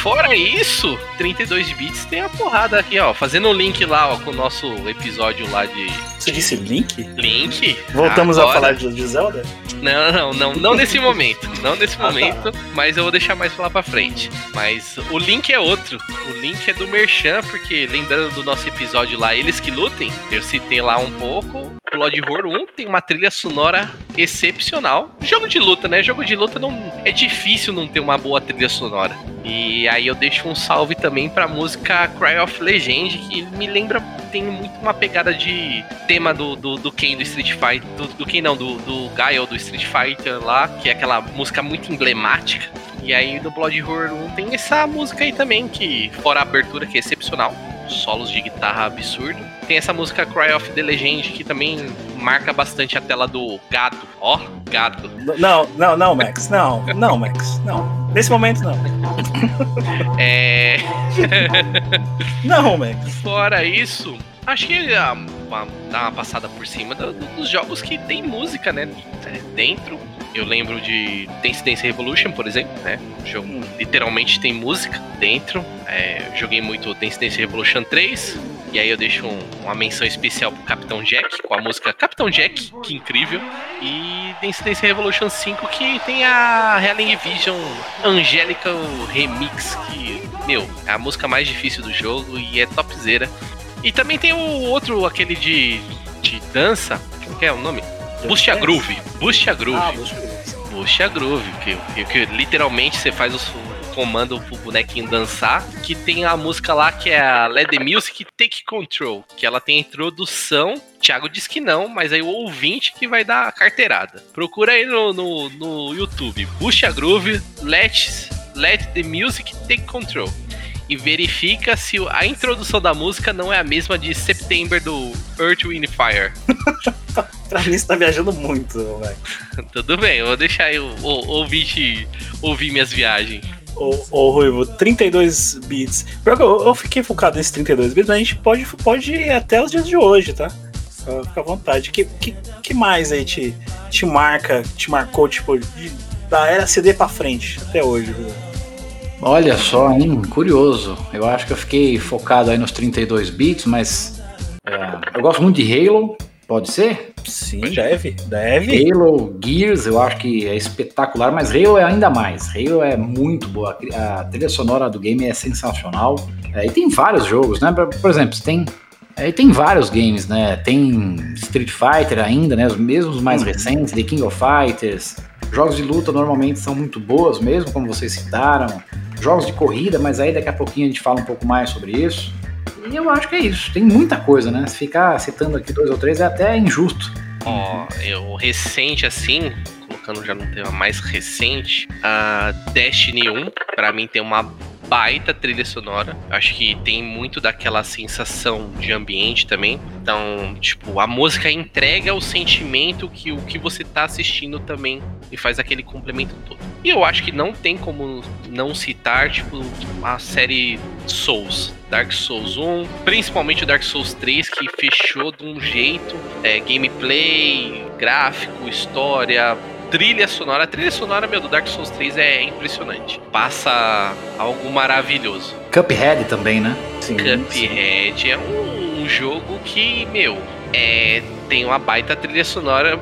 Fora isso, 32 bits tem a porrada aqui, ó. Fazendo um link lá, ó, com o nosso episódio lá de. Você disse Link? Link. Voltamos Agora- a falar de, de Zelda? Não, não, não, não nesse momento. Não nesse momento, mas eu vou deixar mais pra lá pra frente. Mas o link é outro. O link é do Merchan, porque lembrando do nosso episódio lá, Eles que Lutem, eu citei lá um pouco. Blood Horror 1 tem uma trilha sonora excepcional. Jogo de luta, né? Jogo de luta não é difícil não ter uma boa trilha sonora. E aí eu deixo um salve também pra música Cry of Legend, que me lembra, tem muito uma pegada de tema do, do, do Ken do Street Fighter, do, do Ken não, do, do Gaio do Street Fighter lá, que é aquela música muito emblemática. E aí no Blood Horror 1 tem essa música aí também, que fora a abertura, que é excepcional, solos de guitarra absurdo. Tem essa música Cry of the Legend, que também marca bastante a tela do gado. Ó, gado. Não, não, não, Max. Não, não, Max. Não. Nesse momento, não. É. Não, Max. Fora isso, acho que ah, uma- passada por cima do- do- dos jogos que tem música, né? Dentro. Eu lembro de Dance Dance Revolution, por exemplo, né? O jogo Hum. literalmente tem música dentro. É, joguei muito Dance Dance Revolution 3. E aí eu deixo um- uma menção especial pro Capitão Jack, com a música Capitão Jack, que incrível. E Dance Dance Revolution 5, que tem a Realing Vision Angelical Remix, que, meu, é a música mais difícil do jogo e é topzera. E também tem o outro, aquele de, de dança, como que é o nome? Boost a Groove. Boost a Groove. Ah, Bush Groove. Boost a Groove, que, que, que literalmente você faz o comando pro bonequinho dançar, que tem a música lá que é a the Music Take Control, que ela tem a introdução, Thiago diz que não, mas aí o ouvinte que vai dar a carteirada. Procura aí no, no, no YouTube, Boost a Groove, Let, Let the Music Take Control. E verifica se a introdução da música não é a mesma de September do Earth, Wind Fire. Pra mim, você tá viajando muito, Max. Tudo bem, eu vou deixar aí o, o, o ouvinte ouvir minhas viagens. Ô, ô Ruivo, 32 bits. Eu, eu fiquei focado nesse 32 bits, mas a gente pode, pode ir até os dias de hoje, tá? Fica fica à vontade. Que, que, que mais aí te, te marca, te marcou, tipo, de- da era CD pra frente, até hoje, Ruivo? Olha só, hein? Curioso. Eu acho que eu fiquei focado aí nos 32 bits, mas é, eu gosto muito de Halo, pode ser? Sim, deve, deve. Halo, Gears, eu acho que é espetacular, mas Halo é ainda mais. Halo é muito boa. A trilha sonora do game é sensacional. É, e tem vários jogos, né? Por exemplo, você tem. É, e tem vários games, né? Tem Street Fighter ainda, né? Os mesmos mais Uhum. recentes, The King of Fighters. Jogos de luta normalmente são muito boas mesmo, como vocês citaram. Jogos de corrida, mas aí daqui a pouquinho a gente fala um pouco mais sobre isso. E eu acho que é isso. Tem muita coisa, né? Se ficar citando aqui dois ou três é até injusto. Ó, eu recente assim, colocando já num tema mais recente, a Destiny 1, pra mim tem uma baita trilha sonora. Acho que tem muito daquela sensação de ambiente também. Então, tipo, a música entrega o sentimento que o que você tá assistindo também e faz aquele complemento todo. E eu acho que não tem como não citar, tipo, a série Souls. Dark Souls 1, principalmente o Dark Souls 3, que fechou de um jeito é, gameplay, gráfico, história, trilha sonora. A trilha sonora, meu, do Dark Souls 3 é impressionante. Passa algo maravilhoso. Cuphead também, né? Sim, Cuphead é um, um jogo que, meu, é, tem uma baita trilha sonora.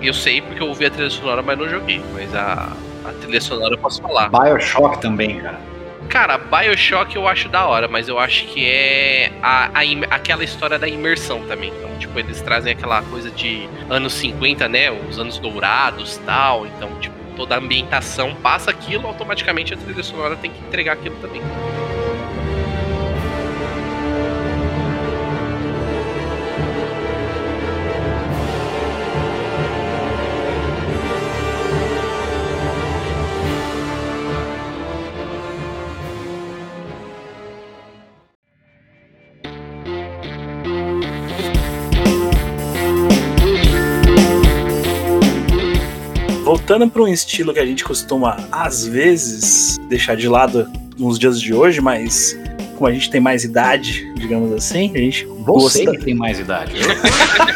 Eu sei porque eu ouvi a trilha sonora, mas não joguei. Mas a, a trilha sonora eu posso falar. Bioshock também, cara. Cara, Bioshock eu acho da hora, mas eu acho que é a, a aquela história da imersão também. Então, tipo, eles trazem aquela coisa de anos 50, né? Os anos dourados tal. Então, tipo, toda a ambientação passa aquilo, automaticamente a trilha sonora tem que entregar aquilo também. Voltando para um estilo que a gente costuma, às vezes, deixar de lado nos dias de hoje, mas como a gente tem mais idade, digamos assim, a gente Você gosta. que tem mais idade.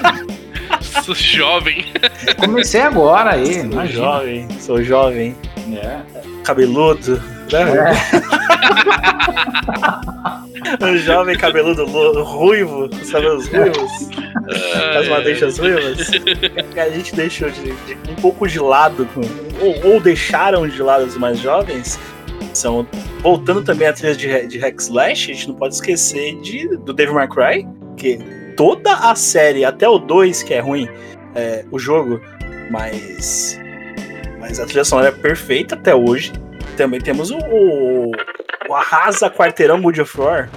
Sou jovem. Eu comecei agora aí, Sou imagina. jovem, sou jovem, É. cabeludo, né? Um jovem cabeludo ruivo, com os cabelos ruivos, as madeixas ruivas. que a gente deixou de, de- um pouco de lado, ou, ou deixaram de lado os mais jovens. São, voltando também à trilha de, de Hack Slash, a gente não pode esquecer de, do May Cry, que toda a série, até o 2, que é ruim, é, o jogo, mas, mas a trilha sonora é perfeita até hoje. Também temos o, o, o Arrasa Quarteirão God of War,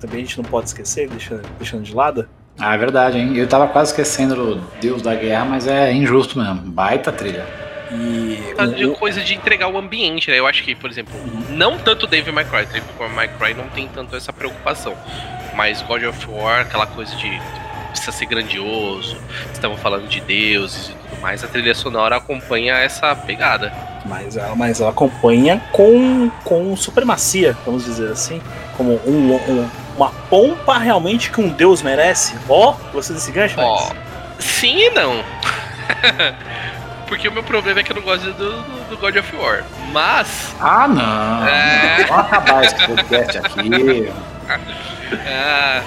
também a gente não pode esquecer, deixando, deixando de lado. Ah, é verdade, hein? Eu tava quase esquecendo do Deus da Guerra, mas é injusto mesmo. Baita trilha. E o- coisa de entregar o ambiente, né? Eu acho que, por exemplo, não tanto Devil May Cry. Devil May Cry não tem tanto essa preocupação. Mas God of War, aquela coisa de precisa ser grandioso, estamos falando de deuses e tudo mais, a trilha sonora acompanha essa pegada. Mas ela, mas ela acompanha com, com supremacia, vamos dizer assim. Como um, um- uma pompa realmente que um deus merece. Ó, gostou desse gancho, Ó, Max? sim e não. Porque o meu problema é que eu não gosto do, do- do God of War. Mas, Ah, não. É. Vamos acabar esse podcast aqui. ah,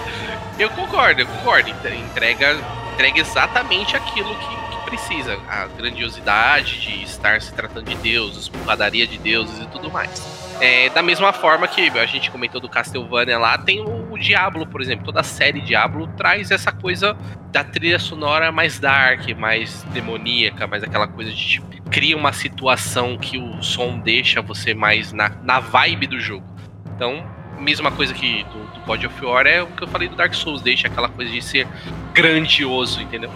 eu concordo, eu concordo. Entre- Entrega, entrega exatamente aquilo que, que precisa. A grandiosidade de estar se tratando de deuses, porradaria de deuses e tudo mais. É, da mesma forma que a gente comentou do Castlevania lá, tem o, o Diablo, por exemplo. Toda a série Diablo traz essa coisa da trilha sonora mais dark, mais demoníaca, mais aquela coisa de tipo, cria uma situação que o som deixa você mais na, na vibe do jogo. Então, mesma coisa que do, do God of War é o que eu falei do Dark Souls, deixa aquela coisa de ser grandioso, entendeu?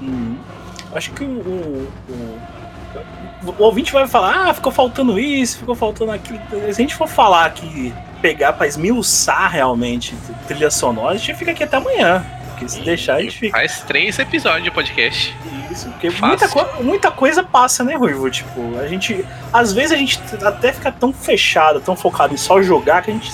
Uhum. Acho que o, o, o- o ouvinte vai falar, ah, ficou faltando isso, ficou faltando aquilo. Se a gente for falar aqui, pegar pra esmiuçar realmente trilha sonora, a gente fica aqui até amanhã. Porque se deixar, a gente fica. Faz três episódios de podcast. Isso, porque muita, co- muita coisa passa, né, Ruivo? Tipo, a gente. Às vezes a gente até fica tão fechado, tão focado em só jogar, que a gente.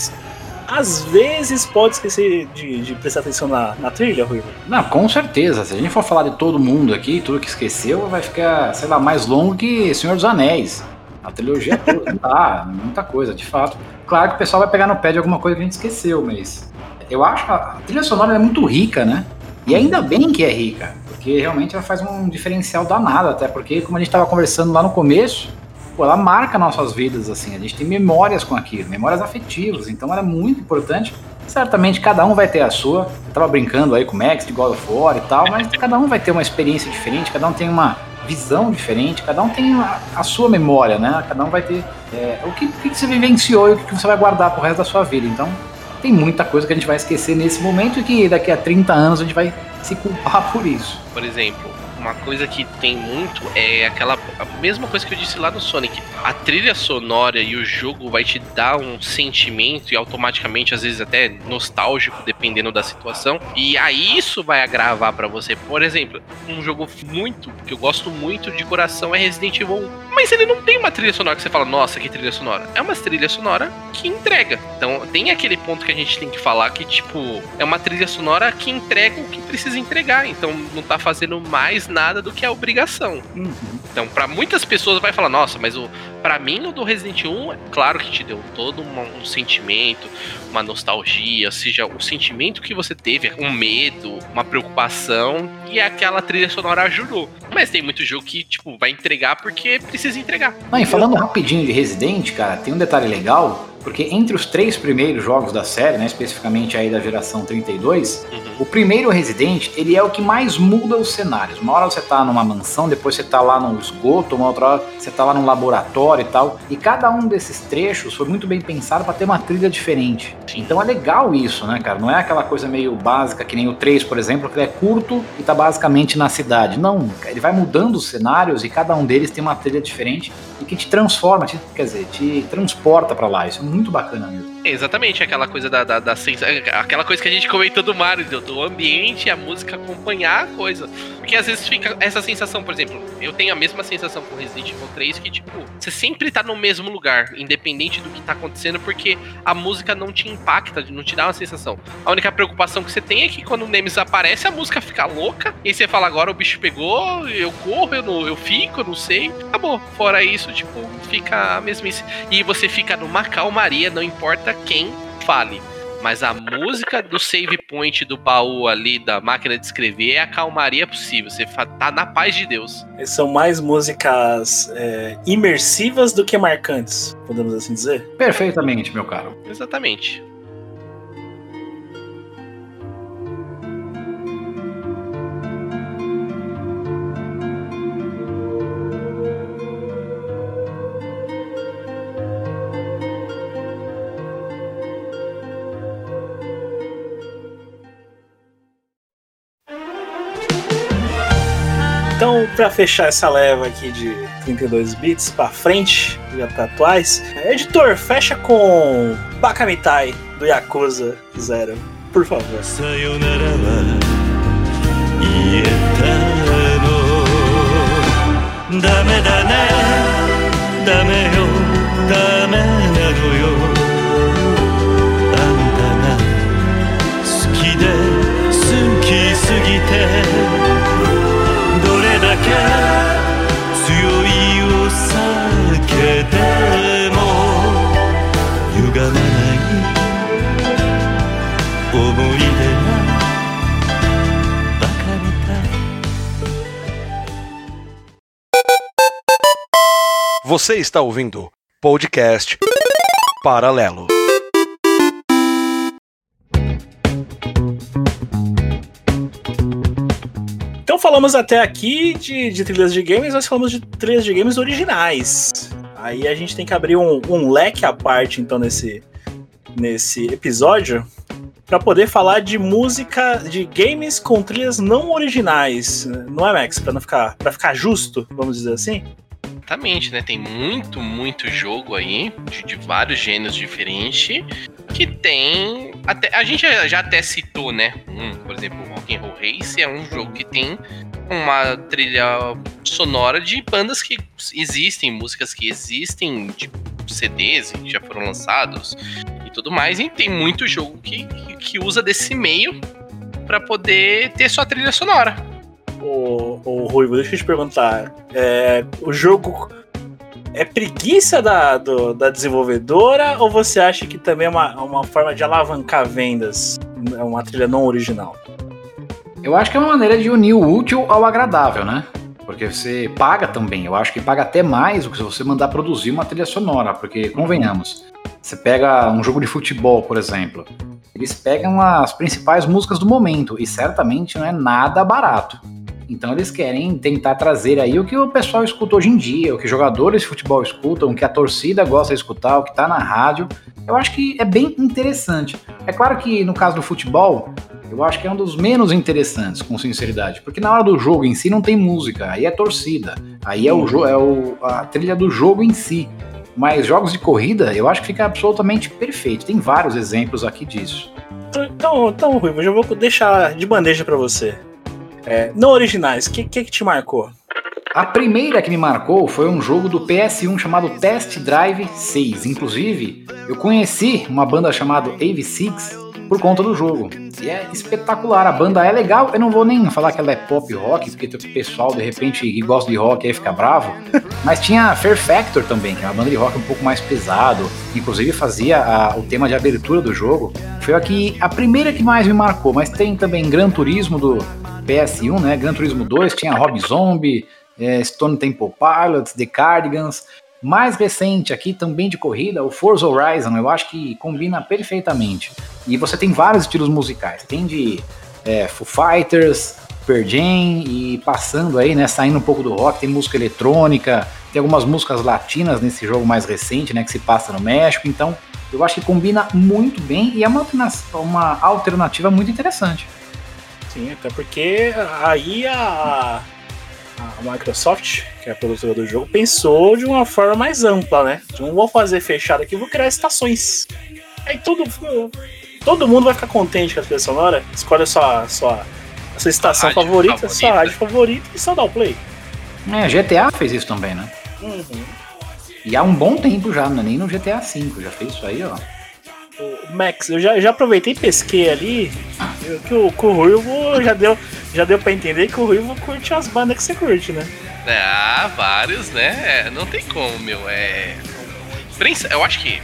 Às vezes pode esquecer de, de prestar atenção na, na trilha, Ruivo. Não, com certeza. Se a gente for falar de todo mundo aqui, tudo que esqueceu, vai ficar, sei lá, mais longo que Senhor dos Anéis. A trilogia toda. Não dá, muita coisa, de fato. Claro que o pessoal vai pegar no pé de alguma coisa que a gente esqueceu, mas eu acho que a trilha sonora é muito rica, né? E ainda bem que é rica, porque realmente ela faz um diferencial danado, até porque, como a gente estava conversando lá no começo, pô, ela marca nossas vidas, assim, a gente tem memórias com aquilo, memórias afetivas, então ela é muito importante. Certamente cada um vai ter a sua. Eu tava brincando aí com o Max de God of War e tal, mas cada um vai ter uma experiência diferente, cada um tem uma visão diferente, cada um tem a, a sua memória, né? Cada um vai ter é, o que, o que você vivenciou e o que você vai guardar pro resto da sua vida. Então, tem muita coisa que a gente vai esquecer nesse momento e que daqui a 30 anos a gente vai se culpar por isso. Por exemplo, uma coisa que tem muito é aquela a mesma coisa que eu disse lá no Sonic. A trilha sonora e o jogo vai te dar um sentimento e automaticamente às vezes até nostálgico dependendo da situação. E aí isso vai agravar pra você. Por exemplo, um jogo muito que eu gosto muito de coração é Resident Evil 1. Mas ele não tem uma trilha sonora que você fala, nossa, que trilha sonora. É uma trilha sonora que entrega. Então tem aquele ponto que a gente tem que falar que, tipo, é uma trilha sonora que entrega o que precisa entregar. Então não tá fazendo mais nada do que a obrigação. Então, pra muitas pessoas vai falar, nossa, mas o para mim o do Resident 1, é claro que te deu todo uma- um sentimento, uma nostalgia, seja o sentimento que você teve, um medo, uma preocupação, e aquela trilha sonora ajudou. Mas tem muito jogo que, tipo, vai entregar porque precisa entregar. Não, e falando rapidinho de Resident, cara, tem um detalhe legal. porque entre os três primeiros jogos da série, né, especificamente aí da geração 32, Uhum. o primeiro Resident, ele é o que mais muda os cenários. Uma hora você tá numa mansão, depois você tá lá no esgoto, uma outra hora você tá lá num laboratório e tal. E cada um desses trechos foi muito bem pensado para ter uma trilha diferente. Então é legal isso, né, cara? Não é aquela coisa meio básica que nem o 3, por exemplo, que ele é curto e tá basicamente na cidade. Não, ele vai mudando os cenários e cada um deles tem uma trilha diferente e que te transforma, te- quer dizer, te transporta para lá. Isso é muito bacana mesmo. Exatamente aquela coisa da, da, da aquela coisa que a gente comentou do Mario, do, ambiente, a música acompanhar a coisa. Porque às vezes fica essa sensação, por exemplo, eu tenho a mesma sensação com Resident Evil 3, que tipo, você sempre tá no mesmo lugar, independente do que tá acontecendo, porque a música não te impacta, não te dá uma sensação. A única preocupação que você tem é que quando o Nemesis aparece, a música fica louca, e você fala, agora o bicho pegou, eu corro, eu, não, eu fico, eu não sei. Acabou. Fora isso, tipo, fica a mesmice. E você fica numa calmaria, não importa quem fale. Mas a música do save point do baú ali, da máquina de escrever, é a calmaria possível. Você tá na paz de Deus. São mais músicas é, imersivas do que marcantes, podemos assim dizer. Perfeitamente, meu caro. Exatamente. Então, pra fechar essa leva aqui de 32 bits pra frente, já pra atuais, editor, fecha com Bakamitai do Yakuza Zero, por favor. さよならは言えたのダメだねダメよダメ Você está ouvindo podcast Paralelo. Então falamos até aqui de, de trilhas de games, nós falamos de trilhas de games originais. Aí a gente tem que abrir um, um leque à parte, então, nesse, nesse episódio, para poder falar de música de games com trilhas não originais. Não é, Max? Pra não ficar, pra ficar justo, vamos dizer assim? Exatamente, né? Tem muito, muito jogo aí, de, de vários gêneros diferentes, que tem. Até, a gente já, já até citou, né? Um, por exemplo, Rock'n'Roll Race é um jogo que tem uma trilha sonora de bandas que existem, músicas que existem, de CDs que já foram lançados e tudo mais. E tem muito jogo que, que usa desse meio para poder ter sua trilha sonora. Ô, ô Ruivo, deixa eu te perguntar. É, o jogo é preguiça da, do- da desenvolvedora ou você acha que também é uma, uma forma de alavancar vendas? É uma trilha não original? Eu acho que é uma maneira de unir o útil ao agradável, né? Porque você paga também. Eu acho que paga até mais do que se você mandar produzir uma trilha sonora. Porque, convenhamos, você pega um jogo de futebol, por exemplo. Eles pegam as principais músicas do momento. E certamente não é nada barato. Então eles querem tentar trazer aí o que o pessoal escuta hoje em dia, o que jogadores de futebol escutam, o que a torcida gosta de escutar, o que tá na rádio. Eu acho que é bem interessante. É claro que no caso do futebol, eu acho que é um dos menos interessantes, com sinceridade, porque na hora do jogo em si não tem música, aí é torcida, aí é, o, é o- a trilha do jogo em si. Mas jogos de corrida, eu acho que fica absolutamente perfeito. Tem vários exemplos aqui disso. Então, então Ruivo, eu já vou deixar de bandeja pra você. É, não originais, o que, que que te marcou? A primeira que me marcou foi um jogo do PS1 chamado Test Drive 6. Inclusive, eu conheci uma banda chamada AV6 por conta do jogo. E é espetacular. A banda é legal. Eu não vou nem falar que ela é pop rock, porque tem o pessoal, de repente, que gosta de rock aí fica bravo. Mas tinha Fair Factor também, que é uma banda de rock um pouco mais pesado. Inclusive fazia a- o tema de abertura do jogo. Foi aqui a primeira que mais me marcou. Mas tem também Gran Turismo do PS1, né? Gran Turismo 2, tinha Rob Zombie, é, Stone Temple Pilots, The Cardigans. Mais recente aqui, também de corrida, o Forza Horizon, eu acho que combina perfeitamente. E você tem vários estilos musicais. Tem de é, Foo Fighters, Pearl Jam e passando aí, né, saindo um pouco do rock, tem música eletrônica, tem algumas músicas latinas nesse jogo mais recente, né, que se passa no México, então eu acho que combina muito bem e é uma, uma alternativa muito interessante. Sim, até porque aí a, a Microsoft, que é a produtora do jogo, pensou de uma forma mais ampla, né? Não vou fazer fechado aqui, vou criar estações. Aí tudo. Todo mundo vai ficar contente com a trilha sonora. Escolhe a sua, sua, a sua estação favorita, favorita, sua rádio favorita e só dá o play. É, GTA fez isso também, né? Uhum. E há um bom tempo já, não é nem no GTA V, já fez isso aí, ó. Max, eu já, já aproveitei e pesquei ali que o, que o Ruivo já deu, já deu pra entender que o Ruivo curte as bandas que você curte, né? Ah, vários, né? Não tem como, meu. É. Eu acho que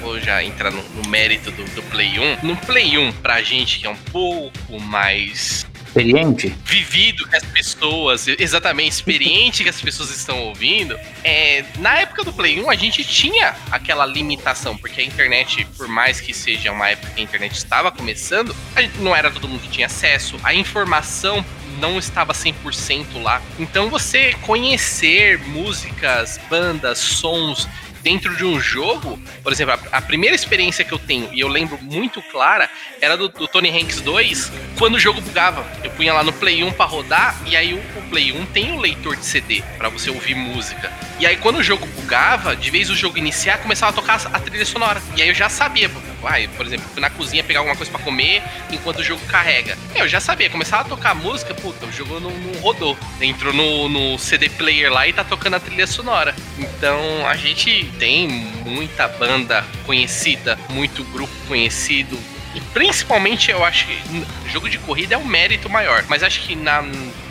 vou já entrar no, no mérito do, do, Play 1. No Play 1, pra gente que é um pouco mais experiente? Vivido que as pessoas, exatamente, experiente que as pessoas estão ouvindo. É, na época do Play 1, a gente tinha aquela limitação, porque a internet, por mais que seja uma época que a internet estava começando, não era todo mundo que tinha acesso. A informação não estava 100% lá. Então você conhecer músicas, bandas, sons dentro de um jogo, por exemplo, a, a, primeira experiência que eu tenho, e eu lembro muito clara, era do, do, Tony Hanks 2, quando o jogo bugava. Eu punha lá no Play 1 para rodar, e aí o, o, Play 1 tem o um leitor de CD para você ouvir música. E aí quando o jogo bugava, de vez o jogo iniciar, começava a tocar a trilha sonora. E aí eu já sabia, por exemplo, fui na cozinha pegar alguma coisa para comer enquanto o jogo carrega. Eu já sabia, começava a tocar música, puta, o jogo não, não rodou. Entrou no, no CD player lá e tá tocando a trilha sonora. Então a gente tem muita banda conhecida, muito grupo conhecido. E principalmente eu acho que jogo de corrida é um mérito maior. Mas acho que na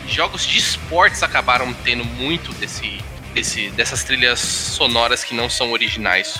jogos de esportes acabaram tendo muito desse, desse, dessas trilhas sonoras que não são originais.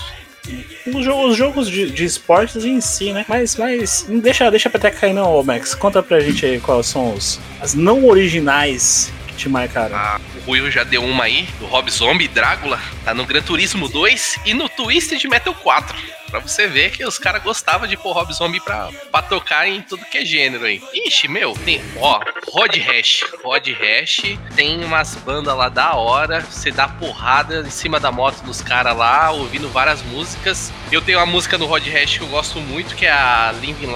Os, os jogos de, de, esportes em si, né? Mas, mas deixa, deixa a peteca cair não, Max. Conta pra gente aí quais são os, as não originais marcaram. Ah, o Will já deu uma aí, do Rob Zombie Drácula. Tá no Gran Turismo 2 e no Twisted Metal 4. Pra você ver que os caras gostavam de pôr Rob Zombie pra, pra tocar em tudo que é gênero aí. Ixi, meu, tem, ó, Rod Hash. Rod Hash tem umas bandas lá da hora. Você dá porrada em cima da moto dos caras lá, ouvindo várias músicas. Eu tenho uma música do Rod Hash que eu gosto muito, que é a Living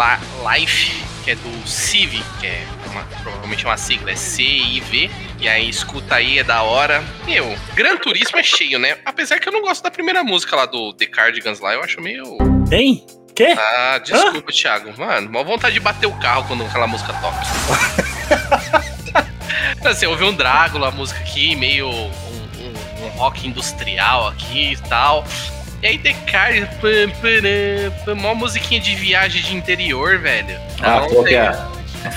Life, que é do Civ, que é uma, provavelmente uma sigla, é C-I-V. E aí, escuta aí, é da hora. Meu, Gran Turismo é cheio, né? Apesar que eu não gosto da primeira música lá do The Cardigans lá, eu acho meio. Tem? Quê? Ah, desculpa, Hã? Thiago. Mano, uma vontade de bater o carro quando aquela música toca. assim, ouvi um Drácula, a música aqui, meio um, um, um rock industrial aqui e tal. E aí pam, pam, pam, uma musiquinha de viagem de interior, velho. Ah, não, que é,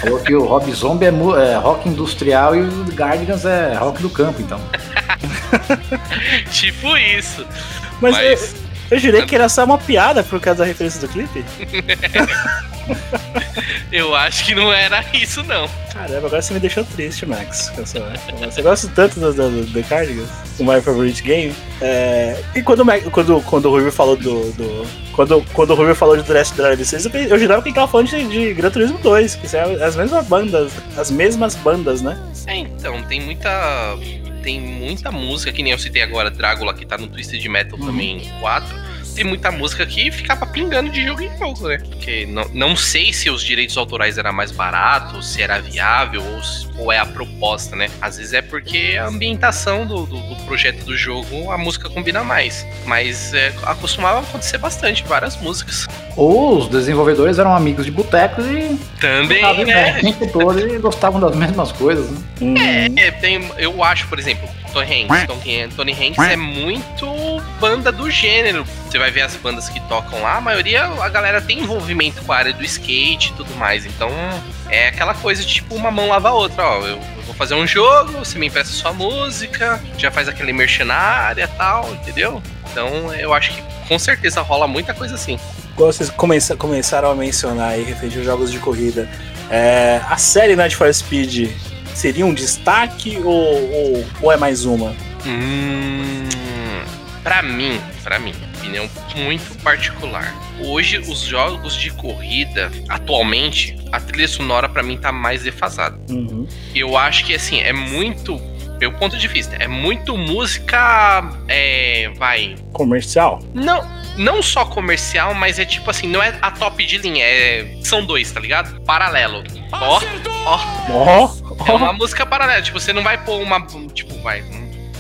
Falou que o Rob Zombie é, é, rock industrial e o Guardians é rock do campo, então. tipo isso. Mas, Mas... Eu, eu jurei que era só uma piada por causa da referência do clipe. eu acho que não era isso, não. Caramba, agora você me deixou triste, Max. Você gosta tanto do, do, do The Cardigans, o My Favorite Game. É... E quando, quando, quando o Ruby falou do, do. quando, quando o Ruby falou de The Last Drive 6, eu, eu jurava que ele tava falando de, de Gran Turismo 2, que são as mesmas bandas. As mesmas bandas, né? É, então, tem muita tem muita música, que nem eu citei agora, Drácula, que tá no Twisted Metal uhum. também 4 tem muita música que ficava pingando de jogo em jogo, né? Porque não, não sei se os direitos autorais eram mais baratos, se era viável ou, ou é a proposta, né? Às vezes é porque a ambientação do, do, do projeto do jogo, a música combina mais. Mas é, acostumava acontecer bastante, várias músicas. Ou os desenvolvedores eram amigos de botecos e. Também, né? Tempo todo e gostavam das mesmas coisas, né? É, é tem, eu acho, por exemplo, Tony Hanks. Tony, Tony Hanks é muito banda do gênero. Você vai ver as bandas que tocam lá, a maioria a galera tem envolvimento com a área do skate e tudo mais. Então é aquela coisa de tipo uma mão lava a outra, ó. Eu, eu vou fazer um jogo, você me empresta sua música, já faz aquele mercenária e tal, entendeu? Então eu acho que com certeza rola muita coisa assim. Vocês começa, começaram a mencionar aí referente aos jogos de corrida. É, a série Night for Speed seria um destaque ou, ou, ou é mais uma? Hum, Pra mim, pra mim, opinião muito particular. Hoje, os jogos de corrida, atualmente, a trilha sonora pra mim tá mais defasada. Uhum. Eu acho que, assim, é muito. Meu ponto de vista, é muito música. É. Vai. Comercial? Não, não só comercial, mas é tipo assim, não é a top de linha, é, são dois, tá ligado? Paralelo. Ó, ó, Ó, é uma música paralela. Tipo, você não vai pôr uma. Tipo, vai.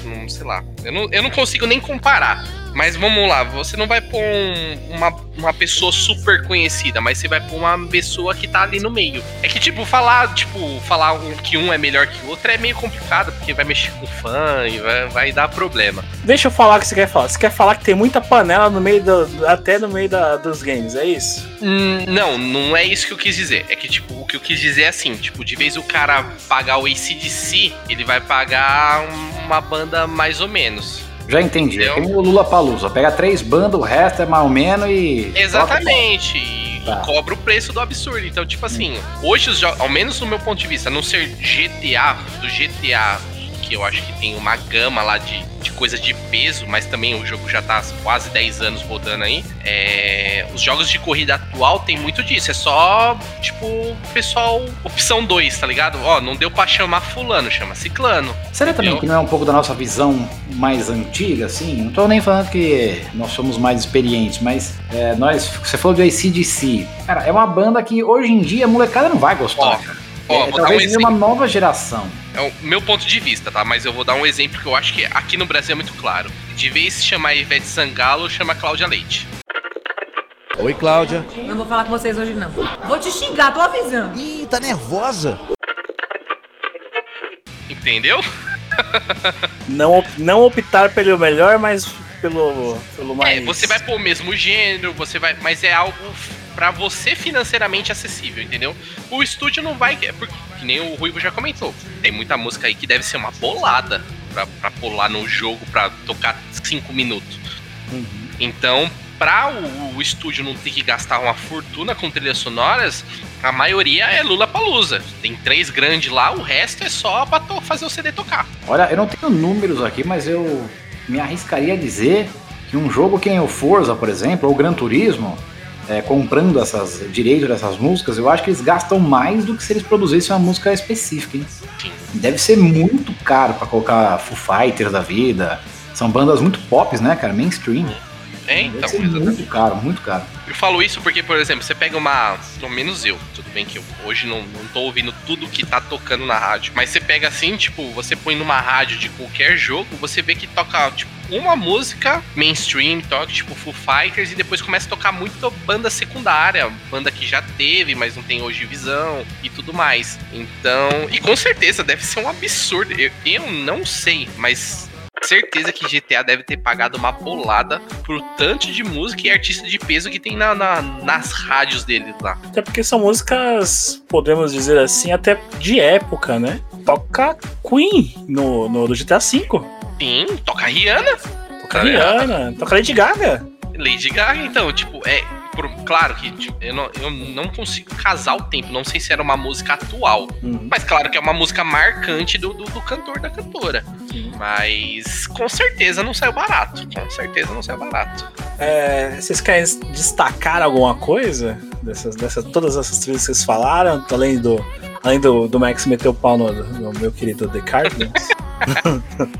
Não, não sei lá. Eu não, eu não consigo nem comparar. Mas vamos lá, você não vai pôr um- uma, uma pessoa super conhecida, mas você vai pôr uma pessoa que tá ali no meio. É que, tipo, falar, tipo, falar que um é melhor que o outro é meio complicado, porque vai mexer com fã e vai, vai dar problema. Deixa eu falar o que você quer falar. Você quer falar que tem muita panela no meio do. até no meio da- dos games, é isso? Hum, não, não é isso que eu quis dizer. É que, tipo, o que eu quis dizer é assim, tipo, de vez o cara pagar o ACDC, ele vai pagar uma banda mais ou menos. Já entendi. É Entendeu? nem o Lula Palusa. Pega três bandas, o resto é mais ou menos e. Exatamente. E Tá. cobra o preço do absurdo. Então, tipo assim, hoje os jogos, ao menos no meu ponto de vista, a não ser GTA, do GTA, que eu acho que tem uma gama lá de, de coisas de peso, mas também o jogo já tá quase 10 anos rodando aí. é, os jogos de corrida atual tem muito disso. É só, tipo, pessoal, opção 2, tá ligado? Ó, não deu pra chamar fulano, chama ciclano. Será também Entendeu? que não é um pouco da nossa visão mais antiga, assim? Não tô nem falando que nós somos mais experientes, mas é, nós, você falou de ACDC. Cara, é uma banda que hoje em dia a molecada não vai gostar. Ó, cara. Ó, É, um talvez seja uma nova geração. É o meu ponto de vista, tá? Mas eu vou dar um exemplo que eu acho que aqui no Brasil é muito claro. De vez se chamar Ivete Sangalo, chama Cláudia Leite. Oi, Cláudia. Não vou falar com vocês hoje, não. Vou te xingar, tô avisando. Ih, tá nervosa. Entendeu? Não, não optar pelo melhor, mas pelo, pelo mais. É, você vai pôr o mesmo gênero, você vai. Mas é algo pra você financeiramente acessível, entendeu? O estúdio não vai. é Porque, que nem o Ruivo já comentou. Tem muita música aí que deve ser uma bolada pra, pra pular no jogo pra tocar cinco minutos. Uhum. Então, pra o, o estúdio não ter que gastar uma fortuna com trilhas sonoras, a maioria é Lula Palusa. Tem três grandes lá, o resto é só pra fazer o CD tocar. Olha, eu não tenho números aqui, mas eu me arriscaria a dizer que um jogo que nem o Forza, por exemplo, ou o Gran Turismo, é, comprando essas direitos dessas músicas, eu acho que eles gastam mais do que se eles produzissem uma música específica, hein? Deve ser muito caro pra colocar Foo Fighters da vida. São bandas muito pop, né, cara? Mainstream. É, Deve então, ser exatamente. muito caro, muito caro. Eu falo isso porque, por exemplo, você pega uma. Pelo menos eu, tudo bem que eu hoje não, não tô ouvindo tudo que tá tocando na rádio. Mas você pega assim, tipo, você põe numa rádio de qualquer jogo, você vê que toca, tipo, uma música mainstream, toca, tipo, Foo Fighters, e depois começa a tocar muito banda secundária, banda que já teve, mas não tem hoje visão e tudo mais. Então. E com certeza deve ser um absurdo. Eu, eu não sei, mas certeza que GTA deve ter pagado uma bolada pro tanto de música e artista de peso que tem na, na- nas rádios dele lá. Até porque são músicas, podemos dizer assim, até de época, né? Toca Queen no, no do GTA V. Sim, toca Rihanna, Toca Rihanna, toca Lady Gaga. Lady Gaga, então, tipo, é. Por- claro que tipo, eu, não, eu não consigo casar o tempo, não sei se era uma música atual. Uhum. Mas claro que é uma música marcante do, do, do cantor da cantora. Sim. Mas com certeza não saiu barato. Com certeza não saiu barato. É, vocês querem destacar alguma coisa dessas, dessas, todas essas trilhas que vocês falaram, além do, além do, do Max meter o pau no, no meu querido The Cardinals?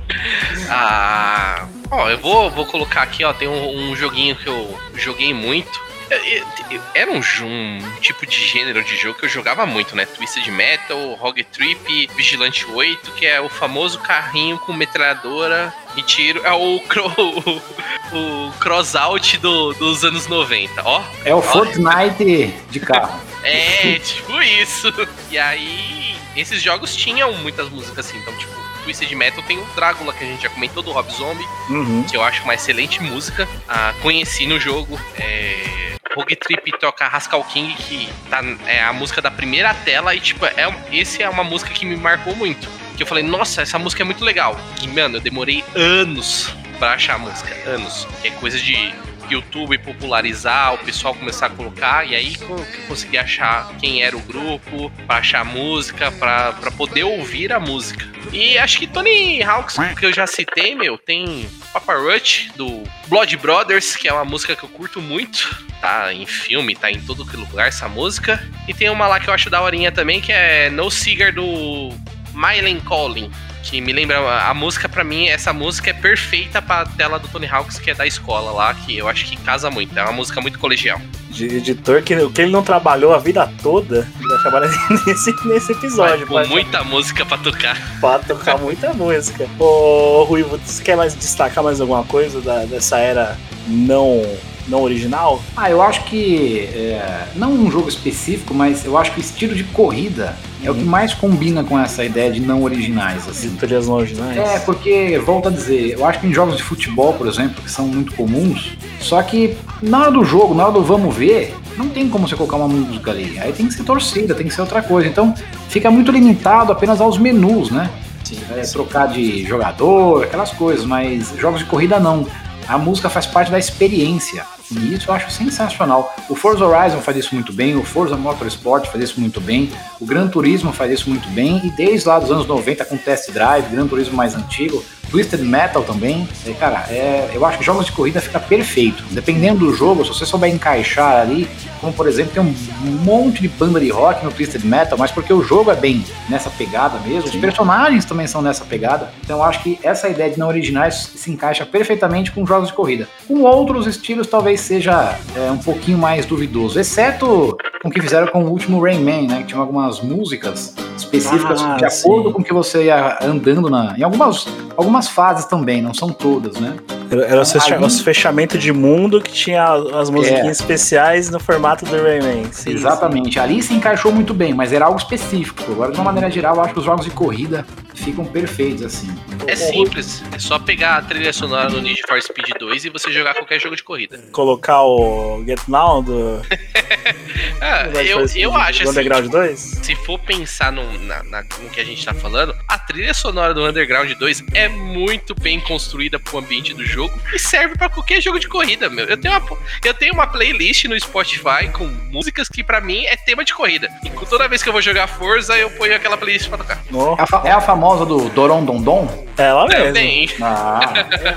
Ah, ó, eu vou, vou colocar aqui, ó, tem um, um joguinho que eu joguei muito. É, é, Era um, um tipo de gênero de jogo que eu jogava muito, né? Twisted Metal, Rogue Trip, Vigilante 8, que é o famoso carrinho com metralhadora e tiro. É o, cro, o, o crossout do, dos anos 90, ó. É o Fortnite de carro. É, tipo isso. E aí, esses jogos tinham muitas músicas assim, então, tipo, Twisted Metal tem o Drácula, que a gente já comentou, do Rob Zombie. Uhum. que eu acho uma excelente música. Ah, conheci no jogo. É... Rogue Trip toca Rascal King, que tá, é a música da primeira tela, e tipo, é, esse é uma música que me marcou muito. Que eu falei, nossa, essa música é muito legal. E, mano, eu demorei anos pra achar a música. Anos. Que é coisa de YouTube popularizar, o pessoal começar a colocar, e aí co- que eu consegui achar quem era o grupo, pra achar música, pra, pra poder ouvir a música. E acho que Tony Hawks, que eu já citei, meu, tem Papa Roach, do Blood Brothers, que é uma música que eu curto muito. Tá em filme, tá em todo lugar essa música. E tem uma lá que eu acho daorinha também, que é No Cigar do Mylen Collin. Que me lembra a, música pra mim, essa música é perfeita pra tela do Tony Hawks, que é da escola lá, que eu acho que casa muito. É uma música muito colegial. De editor que, que ele não trabalhou a vida toda, trabalhar nesse, nesse episódio. com pra- muita música pra tocar. Pra tocar muita música. Ô, Ruivo, você quer mais destacar mais alguma coisa da- dessa era não, não original? Ah, eu acho que. é, não um jogo específico, mas eu acho que o estilo de corrida é o que mais combina com essa ideia de não originais, De assim. trilhas não originais? É, porque, volto a dizer, eu acho que em jogos de futebol, por exemplo, que são muito comuns, só que na hora do jogo, na hora do vamos ver, não tem como você colocar uma música ali. Aí tem que ser torcida, tem que ser outra coisa. Então fica muito limitado apenas aos menus, né? Sim, É, trocar de jogador, aquelas coisas, mas jogos de corrida não. A música faz parte da experiência. E isso eu acho sensacional. O Forza Horizon faz isso muito bem, o Forza Motorsport faz isso muito bem, o Gran Turismo faz isso muito bem, e desde lá dos anos 90 com Test Drive, Gran Turismo mais antigo, Twisted Metal também. É, cara, é, eu acho que jogos de corrida fica perfeito. Dependendo do jogo, se você souber encaixar ali, como por exemplo, tem um monte de banda de rock no Twisted Metal, mas porque o jogo é bem nessa pegada mesmo, os personagens também são nessa pegada. Então eu acho que essa ideia de não originais se encaixa perfeitamente com jogos de corrida. Com outros estilos talvez seja é, um pouquinho mais duvidoso, exceto com o que fizeram com o último Rayman, né? Que tinha algumas músicas específicas Ah, de acordo sim. com que você ia andando na, em algumas, algumas fases também, não são todas, né? Era, era os fechamento de mundo que tinha as musiquinhas especiais no formato do Rayman. Sim, Exatamente, ali se encaixou muito bem, mas era algo específico. Agora, de uma maneira geral, eu acho que os jogos de corrida ficam perfeitos assim. É simples, é só pegar a trilha sonora do Need for Speed 2 e você jogar qualquer jogo de corrida. Colocar o Get Now do, Ah, do eu, eu acho do assim, Underground 2. se for pensar no, na- na- no que a gente tá falando, a trilha sonora do Underground 2 é muito bem construída pro ambiente do jogo e serve pra qualquer jogo de corrida, meu. Eu tenho uma, eu tenho uma playlist no Spotify com músicas que pra mim é tema de corrida. E toda vez que eu vou jogar Forza, eu ponho aquela playlist pra tocar. No, É a, é a famosa do Doron Don Don? é ela mesmo. Também. Ah,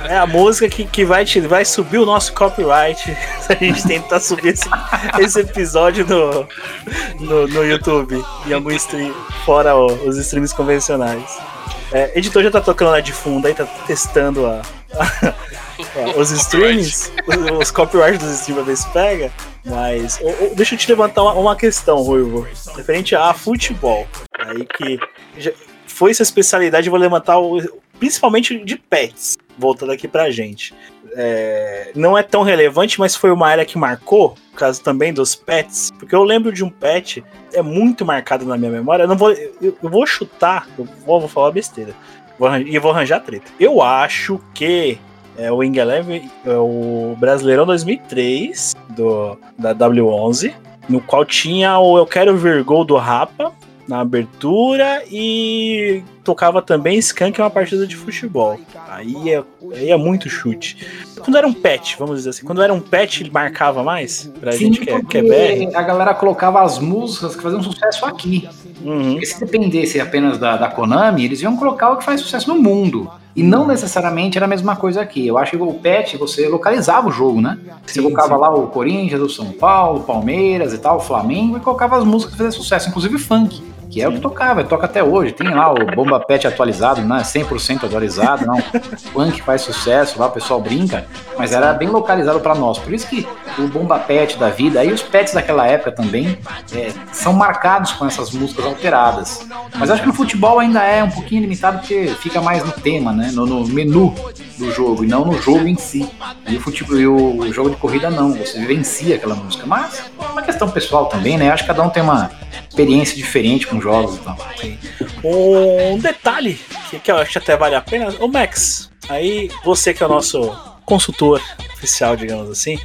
É a música que, que vai, te, vai subir o nosso copyright se a gente tentar subir esse, esse episódio no, no, no YouTube em algum stream, fora o- os streams convencionais. É, editor já tá tocando lá de fundo aí, tá testando a, a- os streams, os, os copyrights dos streams pra ver se pega. Mas deixa eu te levantar uma, uma questão, Ruivo, referente a futebol. Aí que já foi sua especialidade, vou levantar o, principalmente de pets, voltando aqui pra gente. É, não é tão relevante, mas foi uma área que marcou, por causa também dos pets, porque eu lembro de um pet, é muito marcado na minha memória. Eu não vou, eu, eu vou chutar, eu vou, vou falar besteira, e vou arranjar treta. Eu acho que é, o Wing Eleven é o Brasileirão 2003 do, da W11, no qual tinha o Eu Quero Ver Gol do Rapa na abertura e tocava também Skank em uma partida de futebol. Aí é, aí é muito chute. Quando era um pet, vamos dizer assim, quando era um pet, ele marcava mais? Pra gente que é, que é BR? a galera colocava as músicas que faziam sucesso aqui. Uhum. Porque se dependesse apenas da, da Konami, eles iam colocar o que faz sucesso no mundo. E não necessariamente era a mesma coisa aqui. Eu acho que o patch, você localizava o jogo, né? Você Sim, colocava sim. lá o Corinthians, o São Paulo, o Palmeiras e tal, o Flamengo, e colocava as músicas que faziam sucesso, inclusive funk. Que é o que tocava, toca até hoje. Tem lá o Bomba Pet atualizado, né? 100% atualizado, não. Funk faz sucesso, lá o pessoal brinca, mas era bem localizado pra nós. Por isso que o Bomba Pet da vida, aí os pets daquela época também, é, são marcados com essas músicas alteradas. Mas acho que no futebol ainda é um pouquinho limitado porque fica mais no tema, né? No, no menu do jogo e não no jogo em si. E o futebol e o jogo de corrida não, você vivencia aquela música. Mas é uma questão pessoal também, né? Acho que cada um tem uma experiência diferente com jogos e tal. Um detalhe que, que eu acho que até vale a pena, o Max, aí você que é o nosso consultor oficial, digamos assim,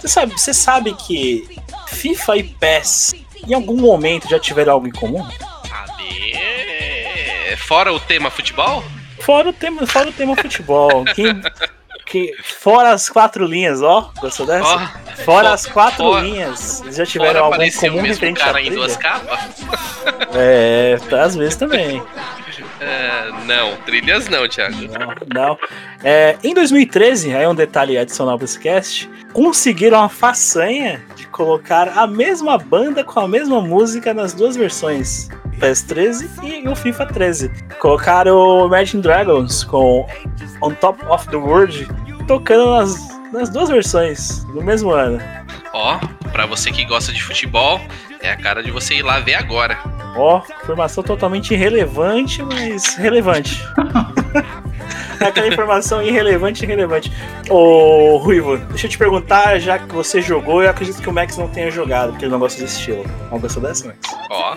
você sabe, você sabe que FIFA e PES em algum momento já tiveram algo em comum? Saber. Fora o tema futebol? Fora o tema, fora o tema futebol. Quem, que fora as quatro linhas, ó. Gostou dessa? Ó, fora fo- as quatro fora- linhas. Eles já tiveram algum aparecer o comum mesmo cara em duas capas? É, tá, às vezes também. É, não, trilhas não, Thiago. Não, não. É, em 2013, aí um detalhe adicional para esse cast, conseguiram a façanha de colocar a mesma banda com a mesma música nas duas versões. PES 13 e o FIFA 13. Colocaram o Imagine Dragons com On Top of the World tocando nas, nas duas versões no mesmo ano. Ó, pra você que gosta de futebol, é a cara de você ir lá ver agora. Ó, informação totalmente irrelevante, mas relevante. Aquela informação irrelevante e relevante. Ô, Ruivo, deixa eu te perguntar, já que você jogou, eu acredito que o Max não tenha jogado, porque ele não gosta desse estilo. Não gostou dessa, Max? Ó, ó.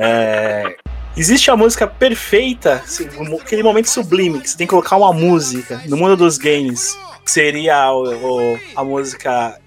É, Existe a música perfeita, assim, aquele momento sublime, que você tem que colocar uma música no mundo dos games, que seria o- o- a música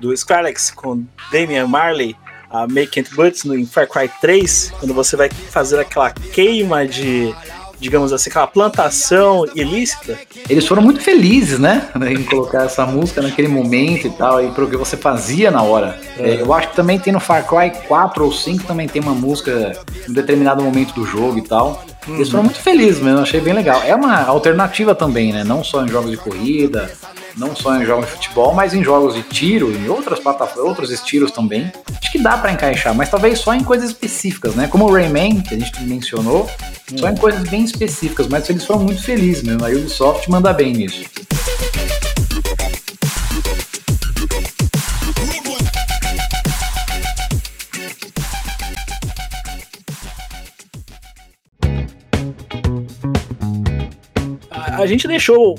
do Skrillex com Damian Marley, a Make It But no em Far Cry 3, quando você vai fazer aquela queima de, digamos assim, aquela plantação ilícita. Eles foram muito felizes, né? Em colocar essa música naquele momento e tal, e pro que você fazia na hora. É, eu acho que também tem no Far Cry 4 ou 5 também tem uma música em um determinado momento do jogo e tal. Eles foram muito felizes mesmo, achei bem legal. É uma alternativa também, né? Não só em jogos de corrida, não só em jogos de futebol, mas em jogos de tiro, em outras plataformas, outros estilos também. Acho que dá pra encaixar, mas talvez só em coisas específicas, né? Como o Rayman, que a gente mencionou, só em coisas bem específicas, mas eles foram muito felizes mesmo. A Ubisoft manda bem nisso. A, gente deixou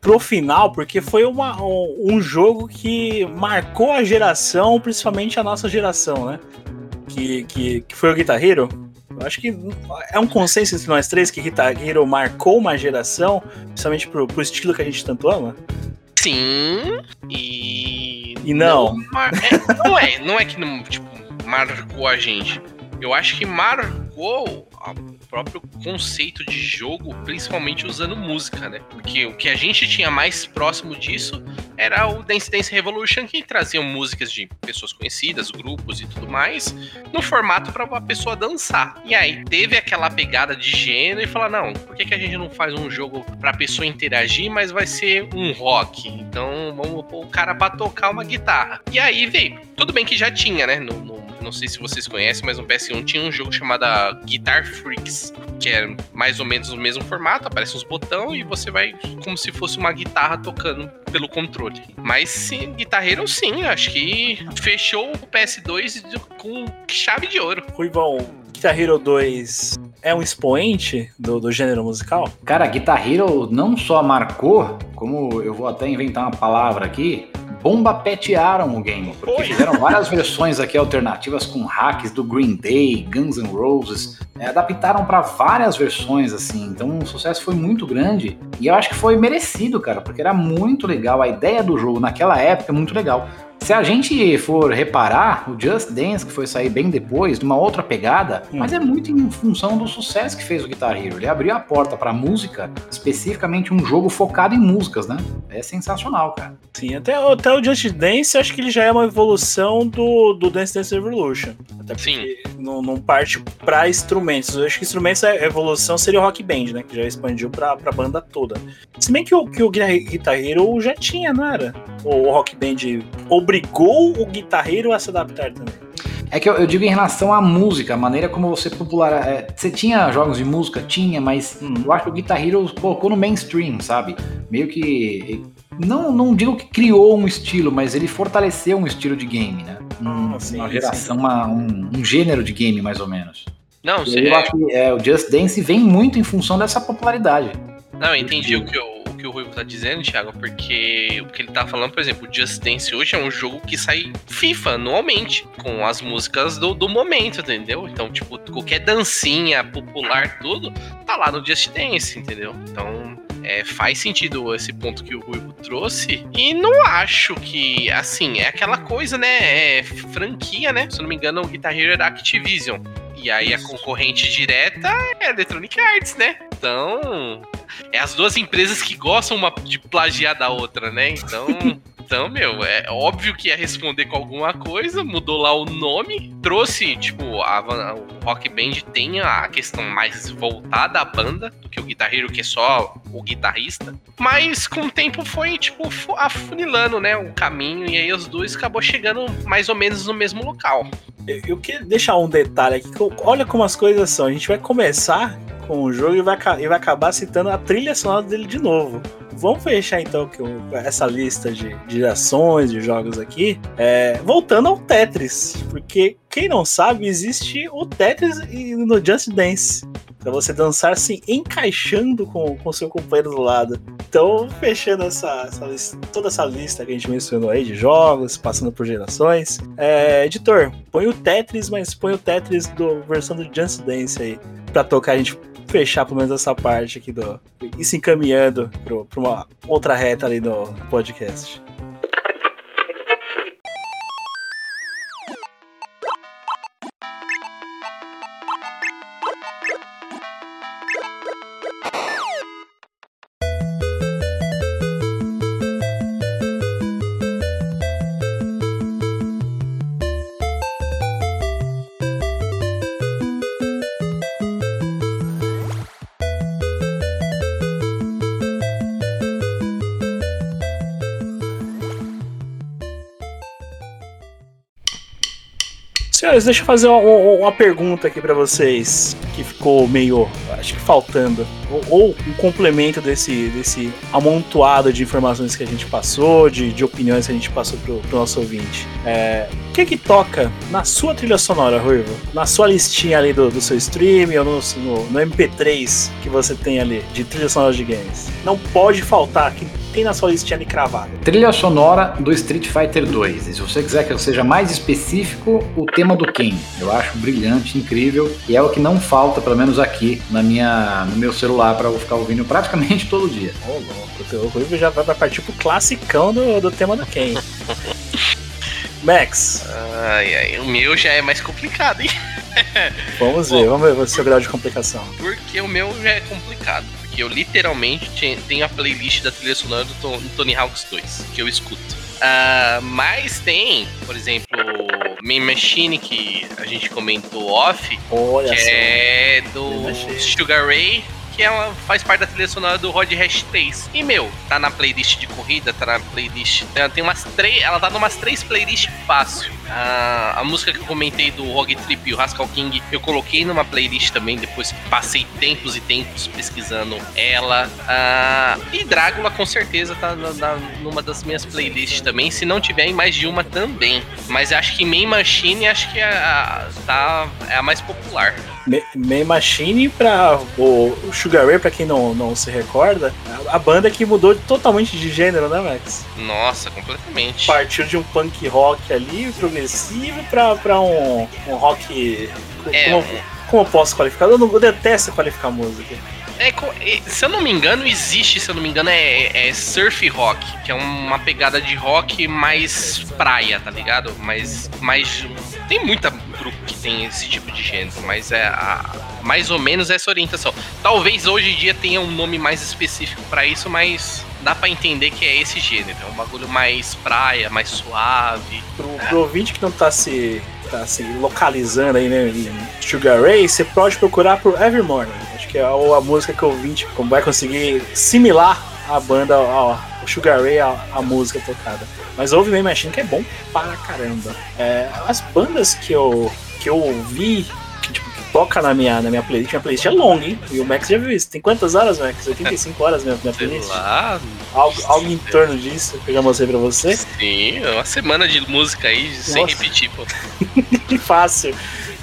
pro final porque foi uma, um, jogo que marcou a geração, principalmente a nossa geração, né? Que, que, que foi o Guitar Hero. Eu acho que é um consenso entre nós três que Guitar Hero marcou uma geração, principalmente pro, pro estilo que a gente tanto ama. Sim, e. E não. mar- é, não é, não é que não, tipo, marcou a gente. Eu acho que marcou a- o próprio conceito de jogo, principalmente usando música, né? Porque o que a gente tinha mais próximo disso era o Dance Dance Revolution, que traziam músicas de pessoas conhecidas, grupos e tudo mais, no formato para uma pessoa dançar. E aí teve aquela pegada de gênero e falar: não, por que, que a gente não faz um jogo pra pessoa interagir, mas vai ser um rock? Então vamos pôr o cara pra tocar uma guitarra. E aí veio. Tudo bem que já tinha, né? No, no- não sei se vocês conhecem, mas no PS1 tinha um jogo chamado Guitar Freaks, que é mais ou menos o mesmo formato, aparece uns botões e você vai como se fosse uma guitarra tocando pelo controle. Mas sim, guitarreiro sim, acho que fechou o PS2 com chave de ouro. Ruivão, Guitar Hero 2 é um expoente do, do gênero musical? Cara, Guitar Hero não só marcou, como eu vou até inventar uma palavra aqui, bombapetearam o game. Porque Oi. fizeram várias versões aqui alternativas com hacks do Green Day, Guns N' Roses. é, adaptaram para várias versões, assim. Então o sucesso foi muito grande. E eu acho que foi merecido, cara, porque era muito legal. A ideia do jogo naquela época é muito legal. Se a gente for reparar, o Just Dance, que foi sair bem depois, de uma outra pegada, Hum. mas é muito em função do sucesso que fez o Guitar Hero. Ele abriu a porta pra música, especificamente um jogo focado em músicas, né? É sensacional, cara. Sim, até, até o Just Dance, eu acho que ele já é uma evolução do, do Dance Dance Revolution. Até porque não, não parte pra instrumentos. Eu acho que instrumentos, a evolução seria o Rock Band, né? Que já expandiu pra, pra banda toda. Se bem que o, que o Guitar Hero já tinha, não era? O Rock Band obrigou o Guitar Hero a se adaptar também. É que eu, eu digo em relação à música, a maneira como você popular. é, você tinha jogos de música? Tinha, mas Hum. eu acho que o Guitar Hero colocou no mainstream, sabe? Meio que. Não, não digo que criou um estilo, mas ele fortaleceu um estilo de game, né? Um- Ah, sim, uma sim. geração, uma- um, um gênero de game, mais ou menos. Não, você. eu acho que é, o Just Dance vem muito em função dessa popularidade. Não, eu entendi o que, o que o Ruivo tá dizendo, Thiago, porque o que ele tá falando, por exemplo, o Just Dance hoje é um jogo que sai FIFA anualmente, com as músicas do, do momento, entendeu? Então, tipo, qualquer dancinha popular, tudo, tá lá no Just Dance, entendeu? Então, é, faz sentido esse ponto que o Ruivo trouxe. E não acho que, assim, é aquela coisa, né? É franquia, né? Se eu não me engano, o Guitar Hero era Activision. E aí a concorrente direta é a Electronic Arts, né? Então, é as duas empresas que gostam uma- de plagiar da outra, né? Então, então, meu, é óbvio que ia responder com alguma coisa, mudou lá o nome, trouxe, tipo, a, o Rock Band tem a questão mais voltada à banda do que o Guitar Hero, que é só o guitarrista. Mas com o tempo foi, tipo, fu- afunilando, né, o caminho, e aí os dois acabou chegando mais ou menos no mesmo local. Eu, eu queria deixar um detalhe aqui. olha como as coisas são. A gente vai começar com o jogo e vai, e vai acabar citando a trilha sonora dele de novo. Vamos fechar então que essa lista de, de ações, de jogos aqui. É, voltando ao Tetris. Porque quem não sabe, existe o Tetris no Just Dance. Pra você dançar se encaixando com o seu companheiro do lado. Então, fechando essa, essa lista- toda essa lista que a gente mencionou aí de jogos, passando por gerações. É, editor, põe o Tetris, mas põe o Tetris do versão do Just Dance aí. Pra tocar, a gente fechar pelo menos essa parte aqui do. E se encaminhando pro, pra uma outra reta ali do podcast. Deixa eu fazer uma, uma- pergunta aqui pra vocês que ficou meio, acho que faltando, ou, ou um complemento desse, desse amontoado de informações que a gente passou, de, de opiniões que a gente passou pro, pro nosso ouvinte. É, o que que toca na sua trilha sonora, Ruivo? Na sua listinha ali do, do seu stream ou no, no, no MP3 que você tem ali de trilha sonora de games? Não pode faltar, que tem na sua listinha ali cravada. Trilha sonora do Street Fighter 2. E se você quiser que eu seja mais específico, o tema do Ken. Eu acho brilhante, incrível. E é o que não falta, pelo menos aqui, na minha, no meu celular, para eu ficar ouvindo praticamente todo dia. Ô, louco, o teu Ruivo já vai partir pro classicão do, do tema do Ken. Max, Ai, ai, o meu já é mais complicado, hein? vamos ver, vamos ver o seu grau de complicação. Porque o meu já é complicado. Porque eu literalmente te- tenho a playlist da trilha sonora do, Ton- do Tony Hawks 2, que eu escuto. Ah, mas tem, por exemplo, Main Machine, que a gente comentou off, Olha que só. é do. Sugar Ray, que é uma- faz parte da trilha sonora do Rod Hash 3. E, meu, tá na playlist de corrida, tá na playlist. Ela tem umas três. Ela tá numas três playlists fácil. Ah, a música que eu comentei do Rogue Trip e o Rascal King, eu coloquei numa playlist também, depois passei tempos e tempos pesquisando ela. Ah, e Drácula com certeza tá na- na- numa das minhas playlists também. Se não tiver em mais de uma também. Mas acho que Main Machine acho que é a, tá, é a mais popular. Ma- Main Machine pra o Sugar Ray, pra quem não, não se recorda, a, a banda que mudou totalmente de gênero, né, Max? Nossa, completamente. Partiu de um punk rock ali, progressivo, pra, pra um, um rock. É, como, como eu posso qualificar? Eu, não, eu detesto qualificar música. É, se eu não me engano, existe, se eu não me engano, é, é surf rock, que é uma pegada de rock mais praia, tá ligado? Mais, mais. Tem muita grupo que tem esse tipo de gênero, mas é a- mais ou menos essa orientação. Talvez hoje em dia tenha um nome mais específico pra isso, mas dá pra entender que é esse gênero. É um bagulho mais praia, mais suave. Pro, pro ouvinte que não tá se, tá se localizando aí, né, em Sugar Ray, você pode procurar por Every Morning. Acho que é a, a música que o ouvinte vai conseguir similar a banda, ao Sugar Ray, a, a música tocada. Mas ouve Main Machine que é bom para caramba. É, as bandas que eu, que eu ouvi, que, tipo, que toca na minha, na minha playlist, minha playlist é longa, hein? E o Max já viu isso. Tem quantas horas, Max? 85 horas minha, minha Sei playlist? lá. Algo, algo em torno disso que eu já mostrei pra você. Sim, é uma semana de música aí, sem Nossa. repetir, pô. Que fácil.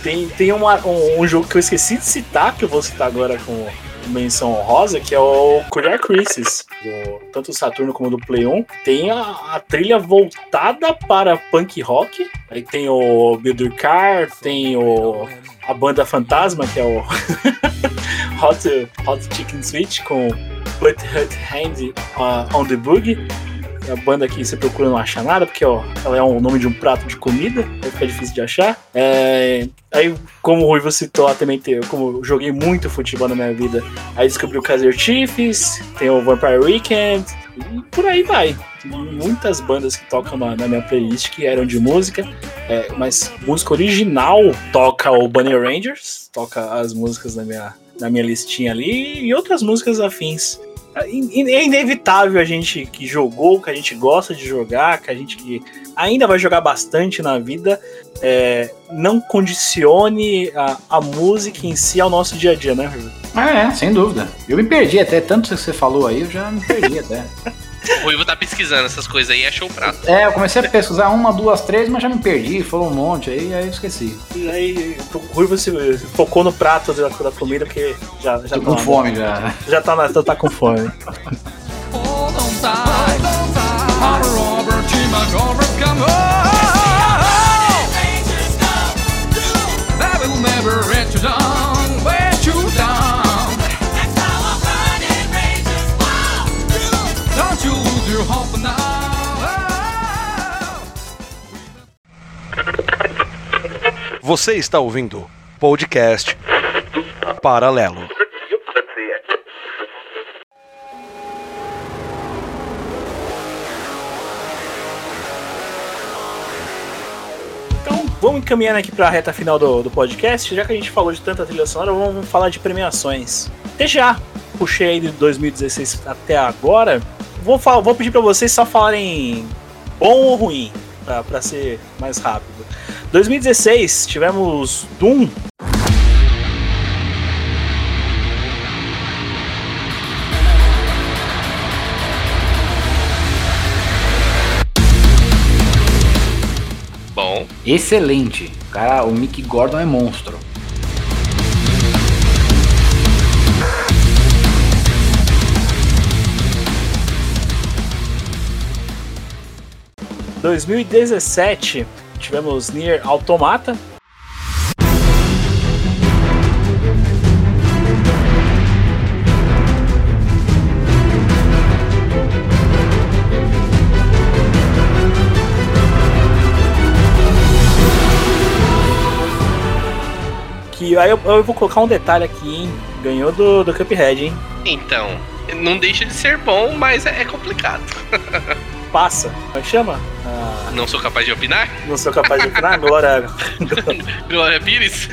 Tem, tem uma- um, um jogo que eu esqueci de citar, que eu vou citar agora com menção honrosa, que é o Courier Crisis, do, tanto do Saturno como do Play 1. Tem a, a trilha voltada para punk rock. Aí tem o Builder Car, tem o, a banda Fantasma, que é o Hot, Hot Chicken Switch com Put Hut Hand uh, on the Boogie. A banda que você procura não acha nada, porque ó, ela é o nome de um prato de comida, aí fica difícil de achar. É, aí, como o Ruivo citou lá também, tem, como eu joguei muito futebol na minha vida, aí descobri o Kaiser Chiefs, tem o Vampire Weekend, e por aí vai. Tem muitas bandas que tocam na, na minha playlist que eram de música, é, mas música original toca o Bunny Rangers, toca as músicas na minha, na minha listinha ali, e outras músicas afins. É é inevitável a gente que jogou, que a gente gosta de jogar, que a gente que ainda vai jogar bastante na vida, é, não condicione a, a música em si ao nosso dia a dia, né? É, é, sem dúvida. Eu me perdi até, tanto que você falou aí, eu já me perdi até. O Ruivo tá pesquisando essas coisas aí e achou o prato. É, eu comecei a pesquisar uma, duas, três, mas já me perdi, falou um monte aí, aí eu esqueci. E aí o Ruivo se focou no prato da, da comida porque já, já Tô com tá- fome já. Já tá, na, tá com fome. Você está ouvindo podcast Paralelo. Então vamos encaminhando aqui pra reta final do, do podcast. Já que a gente falou de tanta trilha sonora, vamos falar de premiações. TGA, puxei aí de 2016 até agora. Vou, vou pedir pra vocês só falarem bom ou ruim, pra, pra ser mais rápido. 2016 tivemos Doom. Bom, Excelente. Cara, o Mick Gordon é monstro. Em 2017 tivemos Nier Automata. Que aí eu, eu vou colocar um detalhe aqui, hein? Ganhou do, do Cuphead, hein? então, não deixa de ser bom, mas é, é complicado. Passa. Como é que chama? Ah, Não sou capaz de opinar? não sou capaz de opinar. Glória. Glória Pires?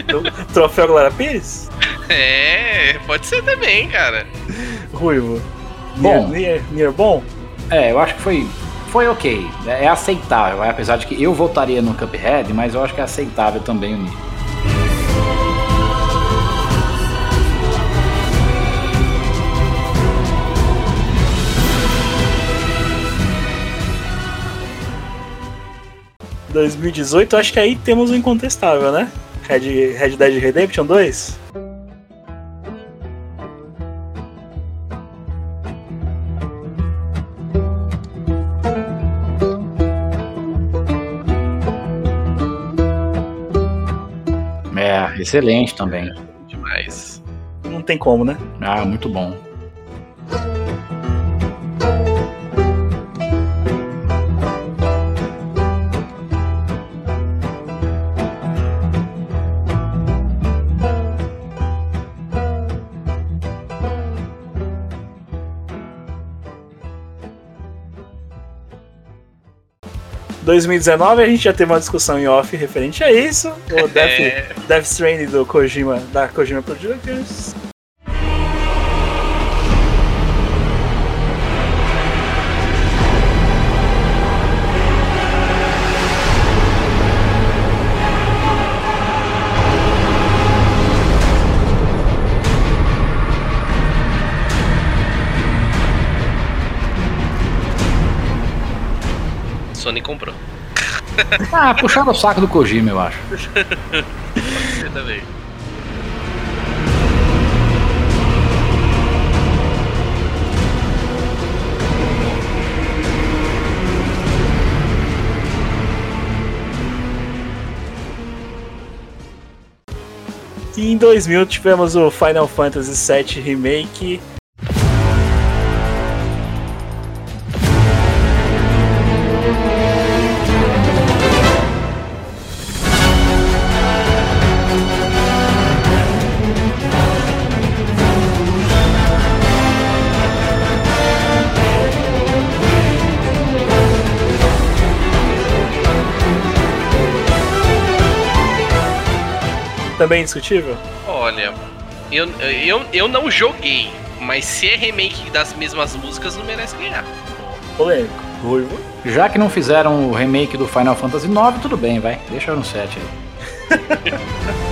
Troféu Glória Pires? É, pode ser também, cara. Ruivo. Bom. Nier, bom? É, eu acho que foi, foi ok. É, é aceitável, apesar de que eu votaria no Cuphead, mas eu acho que é aceitável também o Nier. 2018, acho que aí temos o incontestável, né? Red, Red Dead Redemption 2? É, excelente também. Demais. Não tem como, né? Ah, muito bom. 2019 a gente já teve uma discussão em off referente a isso. O Death, É. Death Stranding do Kojima, da Kojima Productions. Ah, puxaram o saco do Kojima, eu acho. Você também. E em 2000 tivemos o Final Fantasy VII Remake. Também indiscutível? Olha, eu, eu, eu não joguei, mas se é remake das mesmas músicas, não merece ganhar. Polêmico. Ruivo. Já que não fizeram o remake do Final Fantasy IX, tudo bem, vai. Deixa no 7 aí.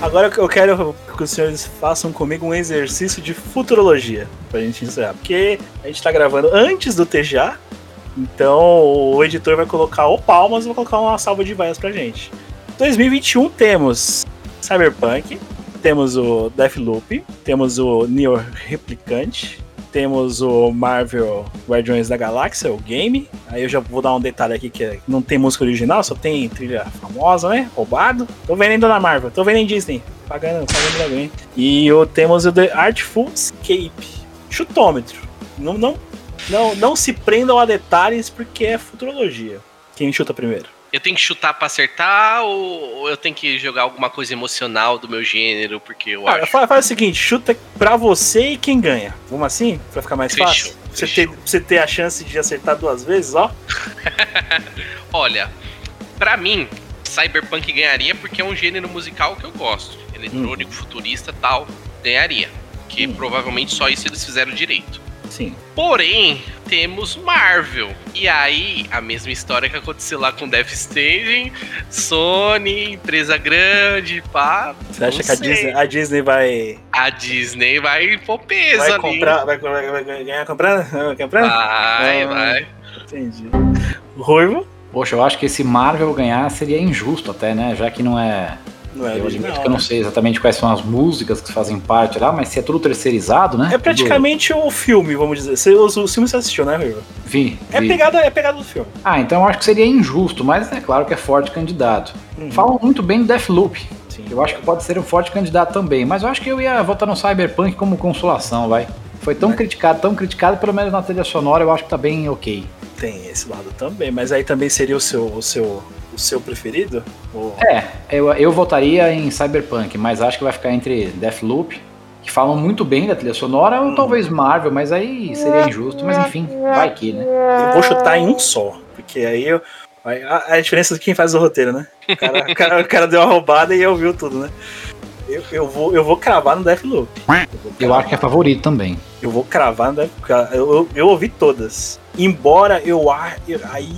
Agora eu quero que os senhores façam comigo um exercício de futurologia pra gente encerrar. Porque a gente tá gravando antes do TGA, então o editor vai colocar o palmas e vai colocar uma salva de vaias pra gente. 2021 temos Cyberpunk, temos o Deathloop, temos o Neo Replicante, temos o Marvel Guardiões da Galáxia, o game. Aí eu já vou dar um detalhe aqui que é- não tem música original, só tem trilha famosa, né? Roubado. Tô vendendo na Marvel, tô vendendo em Disney. Pagando, pagando alguém. E o, temos o The Artful Escape. Chutômetro. Não, não, não, não se prendam a detalhes porque é futurologia. Quem chuta primeiro? Eu tenho que chutar pra acertar ou eu tenho que jogar alguma coisa emocional do meu gênero, porque eu Cara, acho. faz, faz o seguinte, chuta pra você e quem ganha. Vamos assim? Pra ficar mais Fechou, fácil? Pra Você ter, você ter a chance de acertar duas vezes, ó. Olha, pra mim, Cyberpunk ganharia porque é um gênero musical que eu gosto. Eletrônico, futurista tal, ganharia. Que Hum. provavelmente só isso eles fizeram direito. Sim. Porém, temos Marvel. E aí, a mesma história que aconteceu lá com Death Stranding, Sony, empresa grande, pá. Você acha não que a sei. Disney, a Disney vai, A Disney vai pôr peso vai ali. comprar, vai, vai- vai ganhar comprando? Vai comprando? Vai, Ah. vai. Entendi. Ruivo? Poxa, eu acho que esse Marvel ganhar seria injusto até, né? Já que não é. Não é eu admito que eu não né? sei exatamente quais são as músicas que fazem parte lá, mas se é tudo terceirizado, né? É praticamente o filme, vamos dizer. Você, os, os filmes você assistiu, né? Tudo... Vi, É vi. pegada, é pegada do filme. Ah, então eu acho que seria injusto, mas é claro que é forte candidato. Uhum. Falam muito bem do Deathloop. Sim. Eu acho que pode ser um forte candidato também, mas eu acho que eu ia votar no Cyberpunk como consolação, vai. Foi tão criticado, tão criticado, pelo menos na trilha sonora eu acho que tá bem ok. Tem esse lado também, mas aí também seria o seu, o seu, o seu preferido? Ou- É, eu, eu votaria em Cyberpunk, mas acho que vai ficar entre Deathloop, que falam muito bem da trilha sonora, ou talvez Marvel, mas aí seria injusto, mas enfim, vai que, né? Eu vou chutar em um só, porque aí eu. A, a diferença de quem faz o roteiro, né? O cara, o cara, o cara deu uma roubada e ouviu tudo, né? Eu, eu, vou, eu vou cravar no Deathloop. Eu Eu acho que é favorito também. Eu vou cravar no Deathloop. Eu, eu, eu ouvi todas. Embora eu ache. Aí.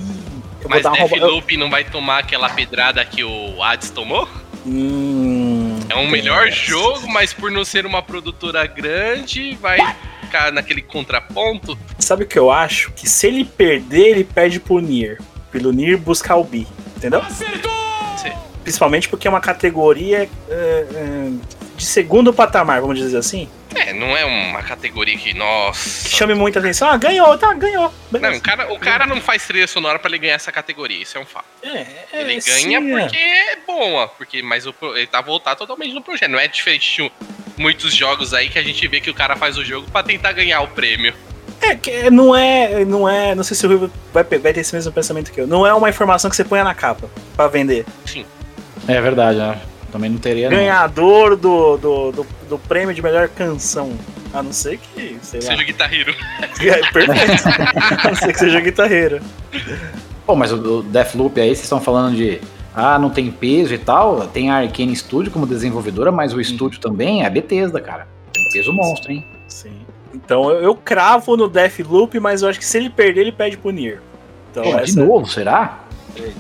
Eu Mas. Deathloop não vai tomar aquela pedrada que o Hades tomou? Hum, É um melhor jogo, mas por não ser uma produtora grande, vai ficar naquele contraponto. Sabe o que eu acho? Que se ele perder, ele perde pro Nier. Pelo Nier buscar o B. Entendeu? Sim. Principalmente porque é uma categoria é, é, de segundo patamar, vamos dizer assim. É, não é uma categoria que, nossa. Chame muita atenção. Ah, ganhou, tá, ganhou. Não, o cara, o cara não faz trilha sonora pra ele ganhar essa categoria, isso é um fato. É, é, Ele sim, ganha é. porque é boa, porque, mas o, ele tá voltado totalmente no projeto. Não é diferente de muitos jogos aí que a gente vê que o cara faz o jogo pra tentar ganhar o prêmio. É, que não é, não é, não sei se o Ruivo vai, vai ter esse mesmo pensamento que eu. Não é uma informação que você põe na capa pra vender. É verdade, né? Também não teria. não. Ganhador do, do, do, do prêmio de melhor canção. A não ser que, sei lá. Seja o Guitar Hero. É, perfeito. a não ser que seja guitarreiro. Pô, mas o Deathloop aí, vocês estão falando de. Ah, não tem peso e tal. Tem a Arkane Studio como desenvolvedora, mas o estúdio também é a Bethesda, cara. Tem um peso monstro, hein? Sim. Então eu, eu cravo no Deathloop, mas eu acho que se ele perder, ele pede pro Nier. Então, Pô, de essa- novo, será?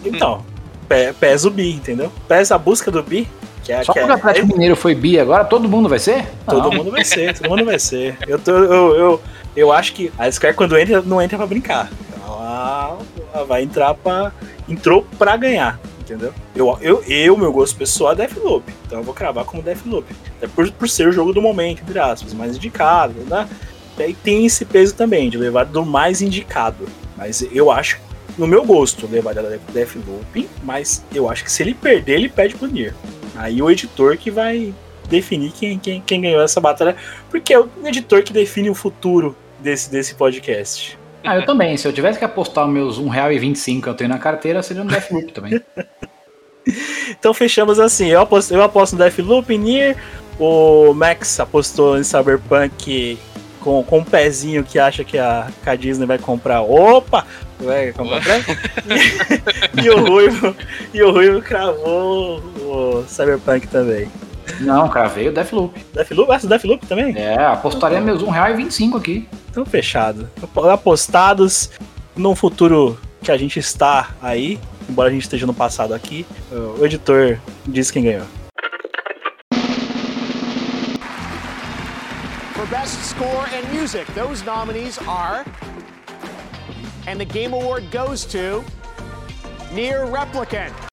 então pe- pesa o Bi, entendeu? Pesa a busca do Bi. Que é, Só que é- porque o Atlético Mineiro foi bi agora, todo mundo vai ser? Todo Não. mundo vai ser, todo mundo vai ser. Eu, tô, eu, eu, eu acho que a Square, quando entra, não entra pra brincar. Ela, ela vai entrar pra. Entrou pra ganhar, entendeu? Eu, eu, eu meu gosto pessoal é Deathloop. Então eu vou cravar como Deathloop. Até por, por ser o jogo do momento, entre aspas, mais indicado, né? E aí tem esse peso também, de levar do mais indicado. Mas eu acho, no meu gosto, levar da Deathloop, mas eu acho que se ele perder, ele pede pro Nier. Aí o editor que vai definir quem, quem, quem ganhou essa batalha, porque é o editor que define o futuro desse, desse podcast. Ah, eu também. Se eu tivesse que apostar os meus R$1,25 que eu tenho na carteira, seria no Deathloop também. Então fechamos assim. Eu aposto, eu aposto no Deathloop, Nier. O Max apostou em Cyberpunk com, com um pezinho que acha que a, que a Disney vai comprar. Opa! Vai comprar? e, e o Ruivo, e o Ruivo cravou o Cyberpunk também. Não, cara, veio o Deathloop. Deathloop? Ah, Deathloop também? É, apostaria meus R$1,25 aqui. Então fechado. Apostados num futuro que a gente está aí, embora a gente esteja no passado aqui, o editor diz quem ganhou. Score and Music, those nominees are. And the Game Award goes to. Near Replicant.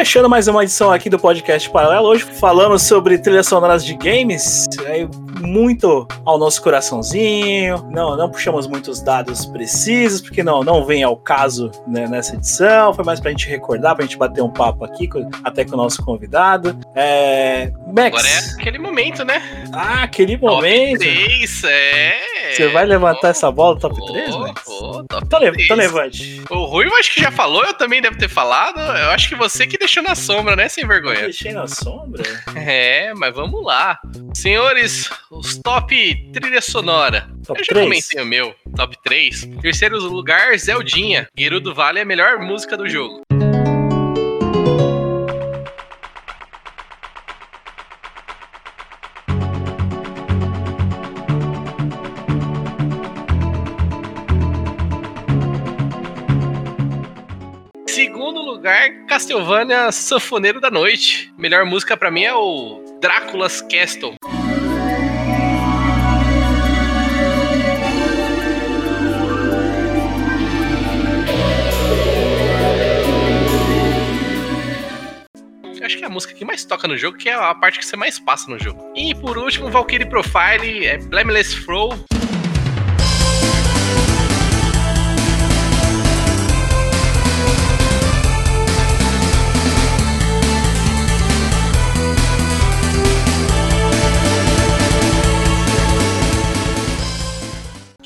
Fechando mais uma edição aqui do podcast Paralelo. Hoje falamos sobre trilhas sonoras de games. Aí, muito ao nosso coraçãozinho. Não, não puxamos muitos dados precisos, porque não, não vem ao caso né, nessa edição. Foi mais pra gente recordar, pra gente bater um papo aqui, com- até com o nosso convidado. É. Max. Agora é aquele momento, né? Ah, aquele Top momento. 3, é. Você vai levantar essa bola top 3, Ô, Max? ô, top Então, le- 3. então levante. O Rui eu acho que já falou, eu também devo ter falado. Eu acho que você que deixou na sombra, né, sem Eu vergonha? Deixei na sombra. É, mas vamos lá. Senhores, os top trilha sonora. Top eu já 3. comentei o meu, top 3. Terceiro lugar, Zeldinha. Gerudo Vale é a melhor música do jogo. Segundo lugar, Castlevania Sanfoneiro da Noite. Melhor música pra mim é o Drácula's Castle. Acho que é a música que mais toca no jogo, que é a parte que você mais passa no jogo. E por último, Valkyrie Profile, é Blameless Flow.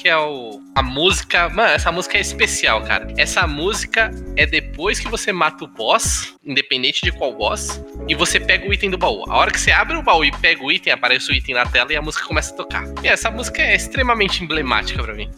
Que é o, a música. Mano, essa música é especial, cara. Essa música é depois que você mata o boss, independente de qual boss, e você pega o item do baú. A hora que você abre o baú e pega o item, aparece o item na tela e a música começa a tocar. E essa música é extremamente emblemática pra mim.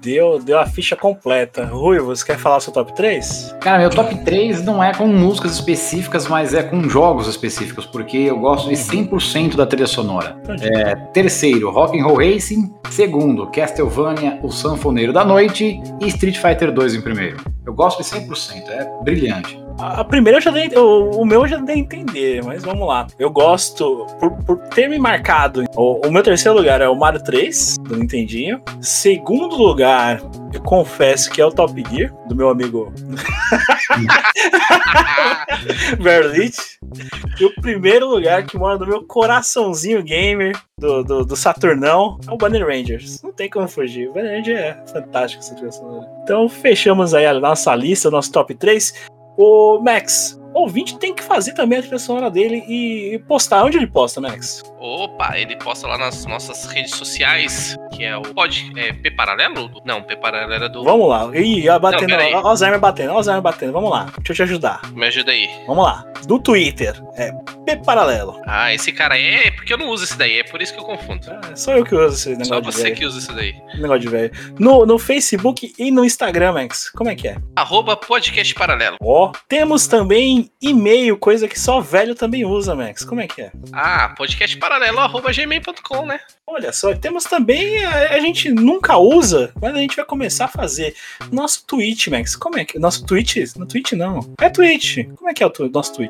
Deu, deu a ficha completa. Rui, você quer falar o seu top 3? Cara, meu top 3 não é com músicas específicas, mas é com jogos específicos, porque eu gosto de 100% da trilha sonora. É, terceiro, Rock'n'Roll Racing. Segundo, Castlevania, O Sanfoneiro da Noite. E Street Fighter 2 em primeiro. Eu gosto de 100%, é brilhante. A primeira eu já dei. O, o meu eu já dei a entender, mas vamos lá. Eu gosto, por, por ter me marcado. O, o meu terceiro lugar é o Mario 3, do Nintendinho. Segundo lugar, eu confesso que é o Top Gear, do meu amigo Berlit. E o primeiro lugar que mora no meu coraçãozinho gamer do, do, do Saturnão é o Banner Rangers. Não tem como fugir. O Banner Ranger é fantástico essa. Então fechamos aí a nossa lista, o nosso top 3. O Max, o ouvinte tem que fazer também a trilha sonora dele e, postar. Onde ele posta, Max? Opa, ele posta lá nas nossas redes sociais, que é o Pod. É P Paralelo? Não, P Paralelo era do. Vamos lá. Ih, batendo, Não, Alzheimer batendo, Alzheimer batendo. Vamos lá. Deixa eu te ajudar. Me ajuda aí. Vamos lá. Do Twitter, é P Paralelo. Ah, esse cara aí é porque eu não uso esse daí, é por isso que eu confundo. Ah, sou eu que uso esse negócio Só você que usa isso daí. Negócio de velho. No, no Facebook e no Instagram, Max. Como é que é? Arroba podcast paralelo. Ó, temos também e-mail, coisa que só velho também usa, Max. Como é que é? Ah, podcast paralelo arroba gmail.com, né? Olha só, temos também, a, a gente nunca usa, mas a gente vai começar a fazer. Nosso Twitch, Max. Como é que. Nosso Twitch? No Twitch não. É Twitch. Como é que é o tu- nosso Twitch,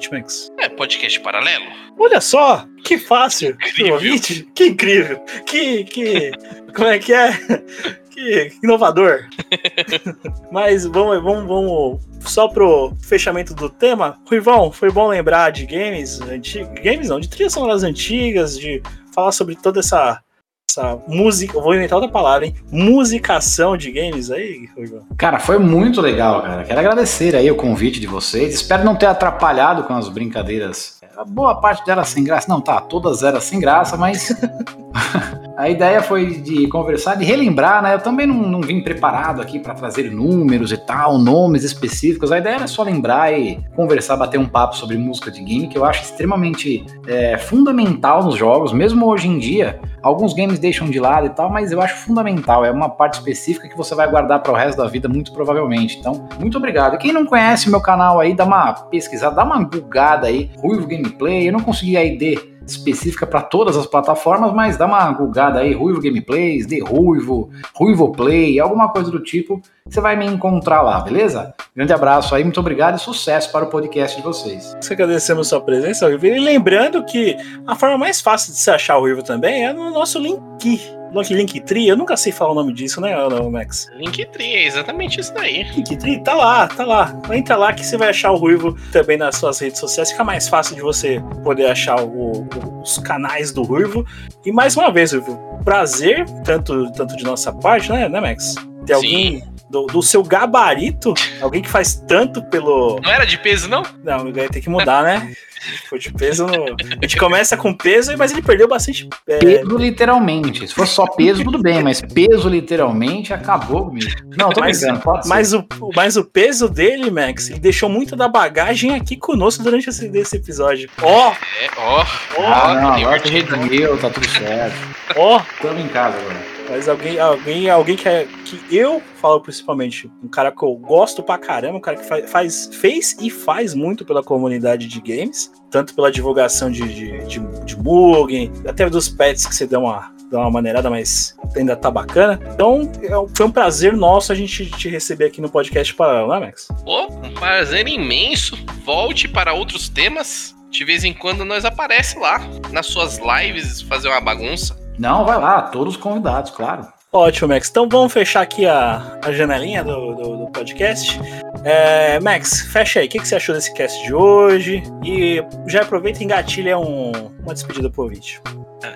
É podcast paralelo. Olha só, que fácil. Incrível. Ouvinte, Que incrível. Que. que como é que é? Que inovador. Mas vamos, vamos, vamos só pro fechamento do tema. Ruivão, foi bom lembrar de games antigos. Games não, de trilhas sonoras antigas, de falar sobre toda essa. Essa música, eu vou inventar outra palavra, hein? Musicação de games aí. Cara, foi muito legal, cara. Quero agradecer aí o convite de vocês. Espero não ter atrapalhado com as brincadeiras. A boa parte delas sem graça. Não, tá, todas eram sem graça, mas. a ideia foi de conversar, de relembrar, né? Eu também não, não vim preparado aqui para trazer números e tal, nomes específicos. A ideia era só lembrar e conversar, bater um papo sobre música de game, que eu acho extremamente é, fundamental nos jogos, mesmo hoje em dia. Alguns games deixam de lado e tal, mas eu acho fundamental. É uma parte específica que você vai guardar para o resto da vida, muito provavelmente. Então, muito obrigado. E quem não conhece o meu canal aí, dá uma pesquisada, dá uma bugada aí. Ruivo Gameplay. Eu não consegui a ID específica para todas as plataformas, mas dá uma gulgada aí, Ruivo Gameplays, The Ruivo, Ruivo Play, alguma coisa do tipo, você vai me encontrar lá, beleza? Grande abraço aí, muito obrigado e sucesso para o podcast de vocês. Agradecemos sua presença, Ruivo. E lembrando que a forma mais fácil de se achar o Ruivo também é no nosso link. Nosso Linktree, eu nunca sei falar o nome disso, né, Max? Linktree, é exatamente isso daí. Linktree, tá lá, tá lá. Entra lá que você vai achar o Ruivo também nas suas redes sociais. Fica mais fácil de você poder achar o- os canais do Ruivo. E mais uma vez, Ruivo, prazer, tanto, tanto de nossa parte, né, né Max? Ter alguém do, do seu gabarito, alguém que faz tanto pelo. Não era de peso, não? Não, vai ter que mudar, né? Foi de peso no. A gente começa com peso, mas ele perdeu bastante. é, Peso literalmente. Se fosse só peso, tudo bem, mas peso literalmente acabou comigo. Não, tô Mas, brincando, pode ser. mas, o, mas o peso dele, Max, ele deixou muito da bagagem aqui conosco durante esse, esse episódio. Ó, É, ó. Ah, não, tem agora redimiu, tá tudo certo. ó. Tamo em casa agora. Mas alguém, alguém, alguém que, é, que eu falo principalmente, um cara que eu gosto pra caramba, um cara que faz, faz- fez e faz muito pela comunidade de games, tanto pela divulgação de, de, de, de Mugen, até dos pets que você deu uma, deu uma maneirada, mas ainda tá bacana. Então, é foi um prazer nosso a gente te receber aqui no podcast Paralelo, né, Max? Pô, um prazer imenso. Volte para outros temas. De vez em quando nós aparece lá nas suas lives fazer uma bagunça. Não, vai lá, todos convidados, claro. Ótimo, Max. Então vamos fechar aqui a, a janelinha do, do, do podcast. É, Max, fecha aí. O que, que você achou desse cast de hoje? E já aproveita e engatilha um, uma despedida pro ouvinte.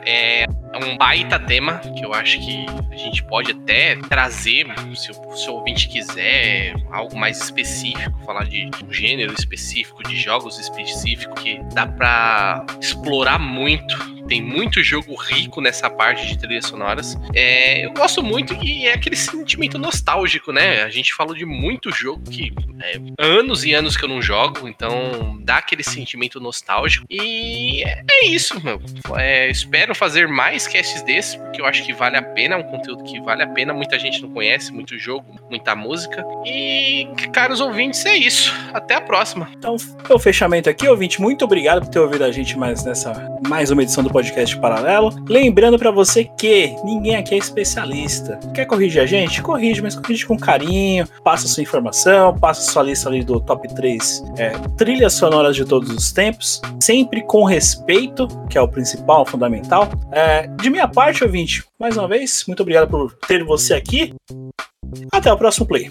É um baita tema que eu acho que a gente pode até trazer, se o, se o ouvinte quiser, algo mais específico, falar de um gênero específico, de jogos específicos, que dá pra explorar muito. Tem muito jogo rico nessa parte de trilhas sonoras. É, eu gosto muito e é aquele sentimento nostálgico, né? A gente falou de muito jogo que é, anos e anos que eu não jogo, então dá aquele sentimento nostálgico. E é, isso, meu. É, espero fazer mais casts desses, porque eu acho que vale a pena, é um conteúdo que vale a pena. Muita gente não conhece, muito jogo, muita música. E, caros ouvintes, é isso. Até a próxima. Então, o fechamento aqui, ouvinte. Muito obrigado por ter ouvido a gente mais nessa mais uma edição do podcast Paralelo. Lembrando pra você que ninguém aqui é especialista. Quer corrigir a gente? Corrige, mas corrige com carinho. Passa sua informação, passa sua lista ali do top 3 é, trilhas sonoras de todos os tempos, sempre com respeito, que é o principal, fundamental. É, de minha parte, ouvinte, mais uma vez, muito obrigado por ter você aqui. Até o próximo play.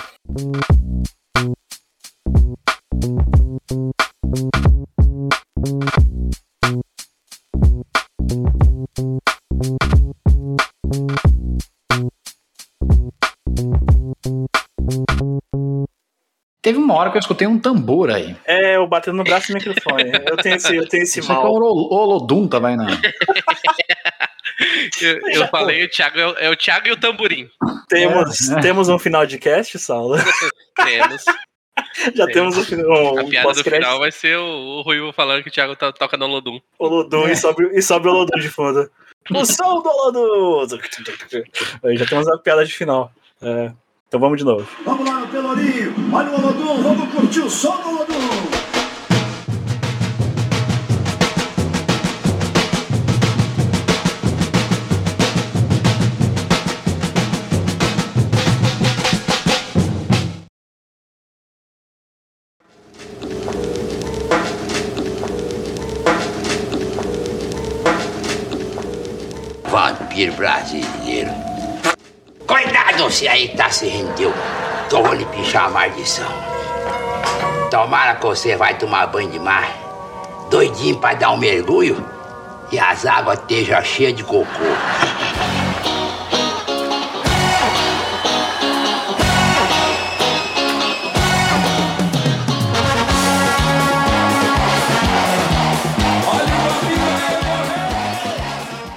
Teve uma hora que eu escutei um tambor aí. É, eu batendo no braço do microfone. Eu tenho esse, eu tenho esse Isso é o mal. Olo- Olodum também, não. Eu, eu falei, o Thiago é, o- é o Thiago e o tamborim. Temos, É, né? temos um final de cast, Saulo. Temos. Já É. temos um, um, A um piada do final vai ser o, o Ruivo falando que o Thiago to- toca no Lodum. O Lodum e sobe, e sobe o Lodum de fundo. O som do Lodum! Aí já temos a piada de final. É, então vamos de novo. Vamos lá no Pelourinho. Olha o Olodum, vamos curtir o som do Olodum. Vampir Brasil. Cuidado, você aí tá se rendeu. Que eu vou lhe pichar a maldição. Tomara que você vai tomar banho de mar. Doidinho pra dar um mergulho. E as águas estejam cheias de cocô.